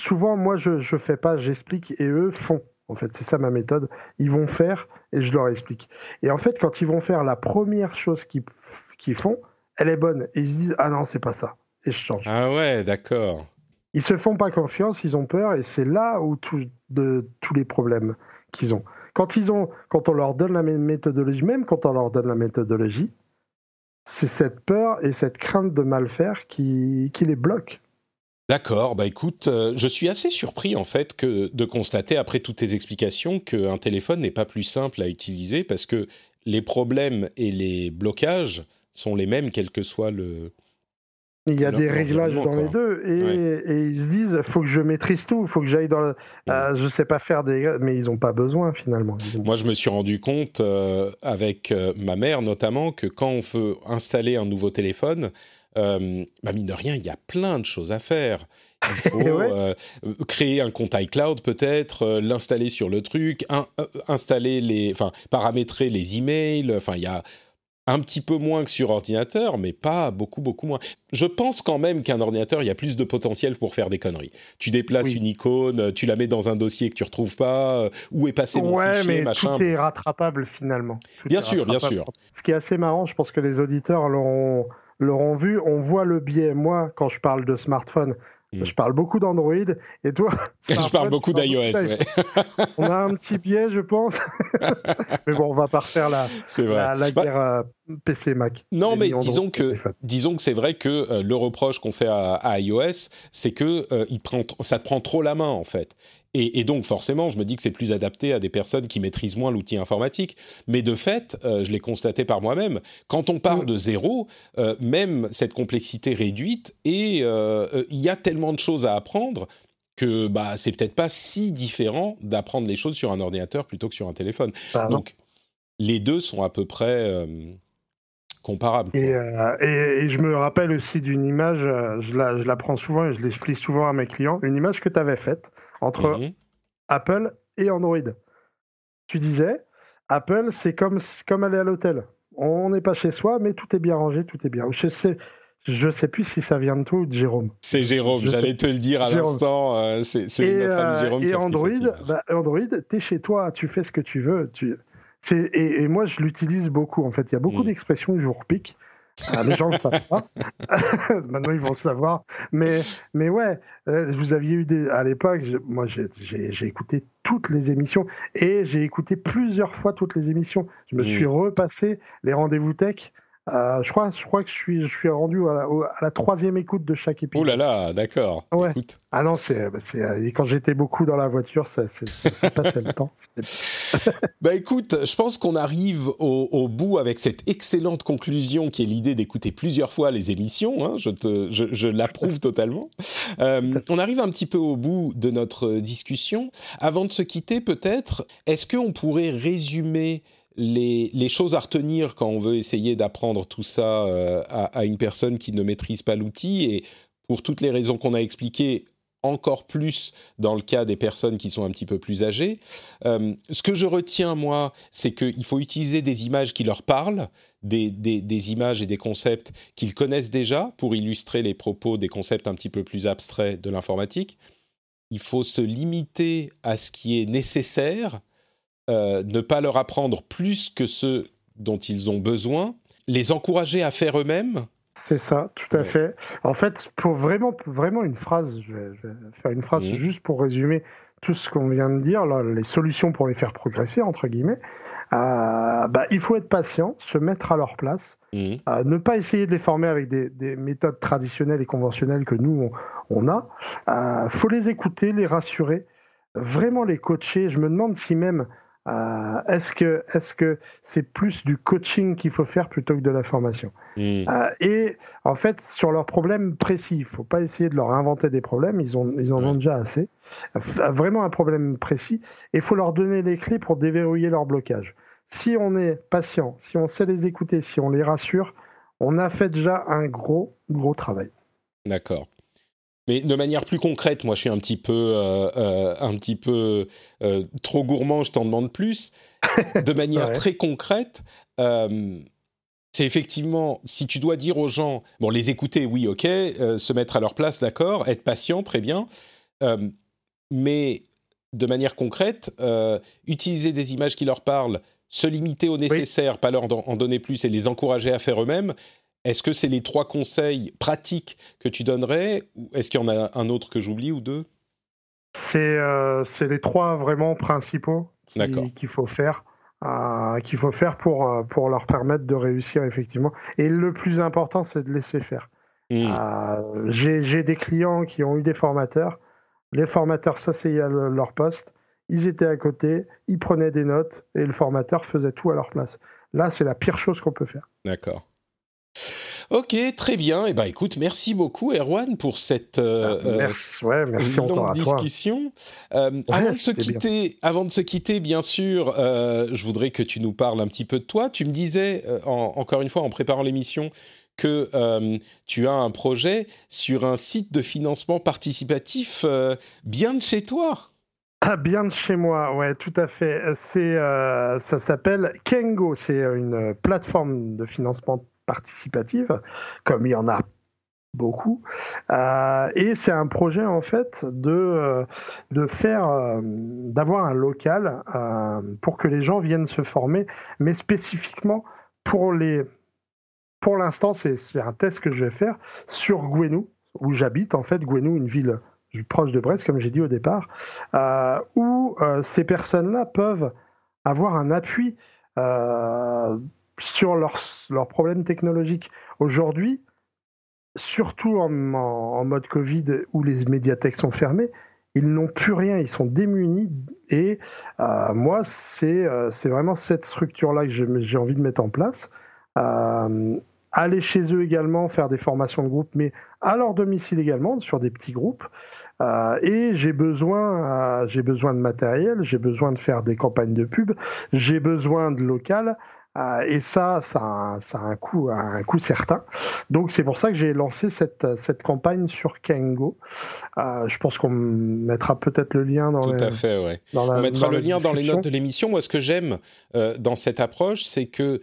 souvent, moi, je ne fais pas, j'explique, et eux font. En fait, c'est ça ma méthode. Ils vont faire et je leur explique. Et en fait, quand ils vont faire la première chose qu'ils font, elle est bonne. Et ils se disent, ah non, c'est pas ça. Et je change.
Ah ouais, d'accord
ils se font pas confiance, ils ont peur, et c'est là où de, tous les problèmes qu'ils ont. Quand ils ont, quand on leur donne la méthodologie, même quand on leur donne la méthodologie, c'est cette peur et cette crainte de mal faire qui, les bloque.
D'accord, bah écoute, euh, je suis assez surpris en fait de constater après toutes tes explications qu'un téléphone n'est pas plus simple à utiliser parce que les problèmes et les blocages sont les mêmes quel que soit le.
Il y a des réglages dans les deux et, ils se disent faut que je maîtrise tout, faut que j'aille dans. Le... ne euh, je sais pas faire des, mais ils n'ont pas besoin finalement.
Moi, je me suis rendu compte euh, avec ma mère notamment que quand on veut installer un nouveau téléphone, euh, bah mine de rien, il y a plein de choses à faire. Il (laughs) faut euh, créer un compte iCloud peut-être, euh, l'installer sur le truc, installer les, enfin paramétrer les emails. Enfin, il y a un petit peu moins que sur ordinateur, mais pas beaucoup, beaucoup moins. Je pense quand même qu'un ordinateur, il y a plus de potentiel pour faire des conneries. Tu déplaces une icône, tu la mets dans un dossier que tu retrouves pas, où est passé mon
ouais,
fichier,
mais
machin.
Tout est rattrapable finalement.
bien sûr, bien sûr.
Ce qui est assez marrant, je pense que les auditeurs l'auront l'auront vu, on voit le biais. Moi, quand je parle de smartphone, mm. je parle beaucoup d'Android et toi (laughs)
Je parle beaucoup d'iOS. (laughs)
on a un petit biais, je pense. (laughs) mais bon, on va pas refaire la, la, bah guerre euh, PC Mac.
Non, mais disons que, disons que c'est vrai que euh, le reproche qu'on fait à, iOS, c'est que euh, il prend, ça te prend trop la main en fait. Et, donc, forcément, je me dis que c'est plus adapté à des personnes qui maîtrisent moins l'outil informatique. Mais de fait, euh, je l'ai constaté par moi-même, quand on part mm. de zéro, euh, même cette complexité réduite, et euh, il y a tellement de choses à apprendre que bah, c'est peut-être pas si différent d'apprendre les choses sur un ordinateur plutôt que sur un téléphone. donc, les deux sont à peu près comparables.
Et, et, je me rappelle aussi d'une image, je la, je la prends souvent et je l'explique souvent à mes clients, une image que tu avais faite entre mhm. Apple et Android. Tu disais, Apple, c'est comme, comme aller à l'hôtel. On n'est pas chez soi, mais tout est bien rangé, tout est bien. Je sais, je sais plus si ça vient de toi ou de Jérôme.
C'est Jérôme, j'allais te le dire à l'instant. Euh, c'est notre ami euh, Jérôme.
Et Android, bah, Android, tu es chez toi, tu fais ce que tu veux. Tu... Et, et, moi, je l'utilise beaucoup. En fait, il y a beaucoup mm. d'expressions que je vous repique. Ah, les gens ne le savent pas. (laughs) Maintenant, ils vont le savoir. Mais, mais ouais, euh, vous aviez eu des. À l'époque, moi, j'ai écouté toutes les émissions et j'ai écouté plusieurs fois toutes les émissions. Je me mmh. suis repassé les rendez-vous tech. Euh, je, crois, je crois que je suis, je suis rendu à la, troisième écoute de chaque épisode.
Oh là là, d'accord.
Ouais. Ah non, c'est, bah, euh, quand j'étais beaucoup dans la voiture, ça, ça passait le temps. (laughs)
bah écoute, je pense qu'on arrive au, bout avec cette excellente conclusion qui est l'idée d'écouter plusieurs fois les émissions. Hein, je, te, je, je l'approuve totalement. (laughs) Euh, on arrive un petit peu au bout de notre discussion. Avant de se quitter, peut-être, est-ce qu'on pourrait résumer les, choses à retenir quand on veut essayer d'apprendre tout ça euh, à, une personne qui ne maîtrise pas l'outil et pour toutes les raisons qu'on a expliquées, encore plus dans le cas des personnes qui sont un petit peu plus âgées. Euh, ce que je retiens, moi, c'est qu'il faut utiliser des images qui leur parlent, des, des images et des concepts qu'ils connaissent déjà pour illustrer les propos des concepts un petit peu plus abstraits de l'informatique. Il faut se limiter à ce qui est nécessaire euh, ne pas leur apprendre plus que ce dont ils ont besoin, les encourager à faire eux-mêmes.
C'est ça, tout à fait. En fait, pour vraiment, vraiment une phrase, je vais, faire une phrase juste pour résumer tout ce qu'on vient de dire, les solutions pour les faire progresser, entre guillemets. Euh, bah, il faut être patient, se mettre à leur place, mmh. euh, ne pas essayer de les former avec des, méthodes traditionnelles et conventionnelles que nous, on, a. Il faut les écouter, les rassurer, vraiment les coacher. Je me demande si même euh, est-ce que est-ce que c'est plus du coaching qu'il faut faire plutôt que de la formation euh, Et en fait, sur leurs problèmes précis, il faut pas essayer de leur inventer des problèmes. Ils ont ils en ont déjà assez. Vraiment un problème précis. Et il faut leur donner les clés pour déverrouiller leur blocage. Si on est patient, si on sait les écouter, si on les rassure, on a fait déjà un gros gros travail.
D'accord. Mais de manière plus concrète, moi je suis un petit peu, euh, euh, un petit peu euh, trop gourmand, je t'en demande plus. De manière (laughs) très concrète, c'est effectivement, si tu dois dire aux gens, bon, les écouter, oui, ok, se mettre à leur place, d'accord, être patient, très bien, mais de manière concrète, utiliser des images qui leur parlent, se limiter au nécessaire, pas leur en donner plus et les encourager à faire eux-mêmes, est-ce que c'est les trois conseils pratiques que tu donnerais ou est-ce qu'il y en a un autre que j'oublie ou deux?
C'est euh, les trois vraiment principaux qu'il faut faire. qu'il faut faire pour, pour leur permettre de réussir effectivement. Et le plus important, c'est de laisser faire. Mmh. J'ai des clients qui ont eu des formateurs. Les formateurs s'asseyaient à leur poste, ils étaient à côté, ils prenaient des notes et le formateur faisait tout à leur place. Là, c'est la pire chose qu'on peut faire.
D'accord. Ok, très bien. Et eh ben, écoute, merci beaucoup, Erwan, pour cette euh,
ah, merci, ouais, merci
longue discussion. Euh, avant de se quitter, avant de se quitter, bien sûr, euh, je voudrais que tu nous parles un petit peu de toi. Tu me disais, encore une fois, en préparant l'émission, que tu as un projet sur un site de financement participatif bien de chez toi.
Ah, bien de chez moi, ouais, tout à fait. C'est, ça s'appelle Kengo, c'est une plateforme de financement participative, comme il y en a beaucoup. Euh, et c'est un projet en fait de, euh, de faire, euh, d'avoir un local pour que les gens viennent se former, mais spécifiquement pour les. Pour l'instant, c'est un test que je vais faire sur Gwenou, où j'habite en fait. Gwenou, une ville proche de Brest, comme j'ai dit au départ, où ces personnes-là peuvent avoir un appui sur leurs problèmes technologiques. Aujourd'hui, surtout en, mode Covid où les médiathèques sont fermées, ils n'ont plus rien, ils sont démunis. Et euh, moi, euh, c'est vraiment cette structure-là que j'ai envie de mettre en place. Euh, aller chez eux également, faire des formations de groupe, mais à leur domicile également, sur des petits groupes. et j'ai besoin, j'ai besoin de matériel, j'ai besoin de faire des campagnes de pub, j'ai besoin de local. Euh, et ça, ça a, un, coût, un coût certain. Donc c'est pour ça que j'ai lancé cette, cette campagne sur Kengo. Euh, je pense qu'on mettra peut-être le lien dans
Tout à fait, ouais. On mettra le lien dans les notes de l'émission. Moi, ce que j'aime euh, dans cette approche, c'est que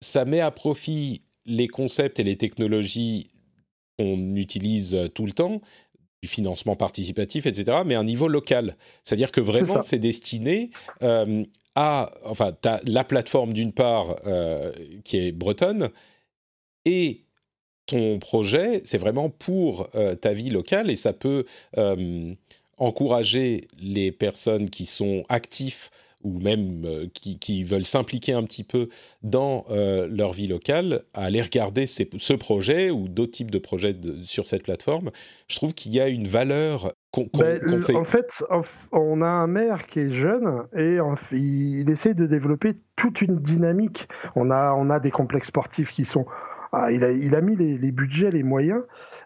ça met à profit les concepts et les technologies qu'on utilise tout le temps, du financement participatif, etc., mais à un niveau local. C'est-à-dire que vraiment, c'est destiné à, enfin, tu as la plateforme d'une part euh, qui est bretonne et ton projet, c'est vraiment pour euh, ta vie locale et ça peut euh, encourager les personnes qui sont actifs ou même euh, qui, veulent s'impliquer un petit peu dans euh, leur vie locale, à aller regarder ce projet ou d'autres types de projets sur cette plateforme, je trouve qu'il y a une valeur qu'on ben, fait.
En fait, on a un maire qui est jeune et il essaie de développer toute une dynamique. On a, on a des complexes sportifs qui sont ah, il, a, il, a, mis les, budgets, les moyens,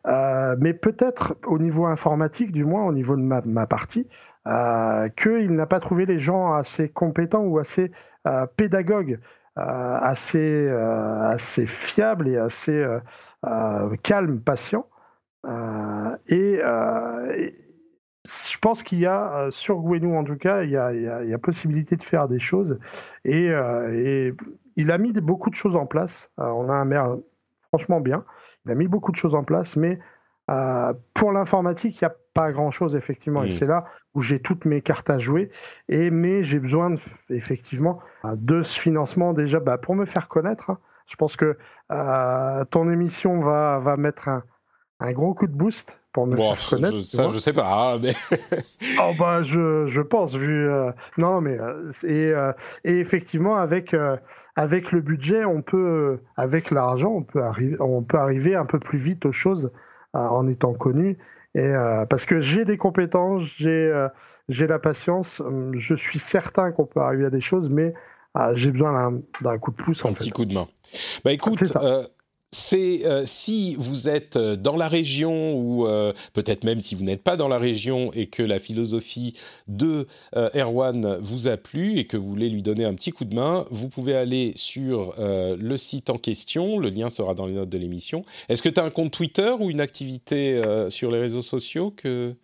euh, mais peut-être au niveau informatique, du moins au niveau de ma, ma partie, qu'il n'a pas trouvé les gens assez compétents ou assez euh, pédagogues, euh, assez, fiables et assez calmes, patients. Et, je pense qu'il y a, sur Gwenou en tout cas, il y a, possibilité de faire des choses. Et, et il a mis beaucoup de choses en place. on a un maire franchement bien. Il a mis beaucoup de choses en place, mais pour l'informatique, il n'y a pas grand-chose, effectivement. Et c'est là où j'ai toutes mes cartes à jouer. Et, mais j'ai besoin, effectivement, de ce financement déjà bah, pour me faire connaître. Hein. Je pense que euh, ton émission va, va mettre un, un, gros coup de boost pour me faire connaître.
ça, je sais pas. Hein, mais... (laughs)
oh, bah, je, je pense, vu. Euh, non, mais. Euh, et, et, effectivement, avec, avec le budget, on peut, avec l'argent, on, peut arriver, on peut arriver un peu plus vite aux choses en étant connu. Et, euh, parce que j'ai des compétences, j'ai euh, j'ai la patience, hum, je suis certain qu'on peut arriver à des choses, mais euh, j'ai besoin d'un coup de pouce.
Un petit coup de main. Bah écoute, c'est euh, si vous êtes euh, dans la région ou euh, peut-être même si vous n'êtes pas dans la région et que la philosophie de Erwan vous a plu et que vous voulez lui donner un petit coup de main, vous pouvez aller sur le site en question, le lien sera dans les notes de l'émission. Est-ce que tu as un compte Twitter ou une activité sur les réseaux sociaux que,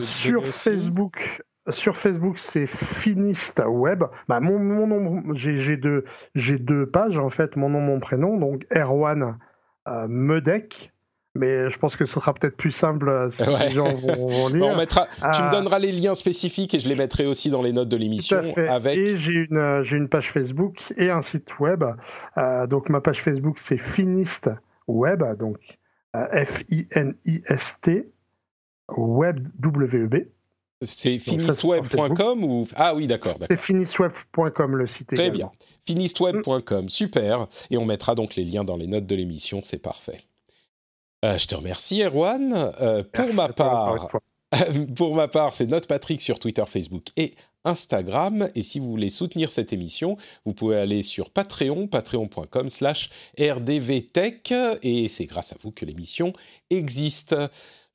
Sur Facebook, sur Facebook, c'est Finiste Web. Bah, mon, nom, j'ai deux, deux pages en fait, mon nom, mon prénom, donc Erwan euh, Medec. Mais je pense que ce sera peut-être plus simple euh, si les gens vont, (laughs) lire.
tu me euh, donneras les liens spécifiques et je les mettrai aussi dans les notes de l'émission. Avec...
Et j'ai une, j'ai une page Facebook et un site web. donc ma page Facebook, c'est Finiste Web, donc F-I-N-I-S-T, Web W-E-B.
C'est finistweb.com ou ah oui d'accord.
C'est finistweb.com le site.
Très bien. Finistweb.com super et on mettra donc les liens dans les notes de l'émission c'est parfait. Euh, je te remercie Erwan. Euh, pour ma part, (laughs) pour ma part, c'est Note Patrick sur Twitter, Facebook et Instagram. Et si vous voulez soutenir cette émission, vous pouvez aller sur Patreon, patreon.com slash rdvtech. Et c'est grâce à vous que l'émission existe.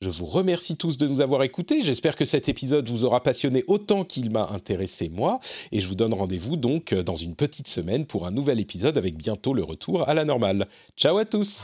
Je vous remercie tous de nous avoir écoutés. J'espère que cet épisode vous aura passionné autant qu'il m'a intéressé moi. Et je vous donne rendez-vous donc dans une petite semaine pour un nouvel épisode avec bientôt le retour à la normale. Ciao à tous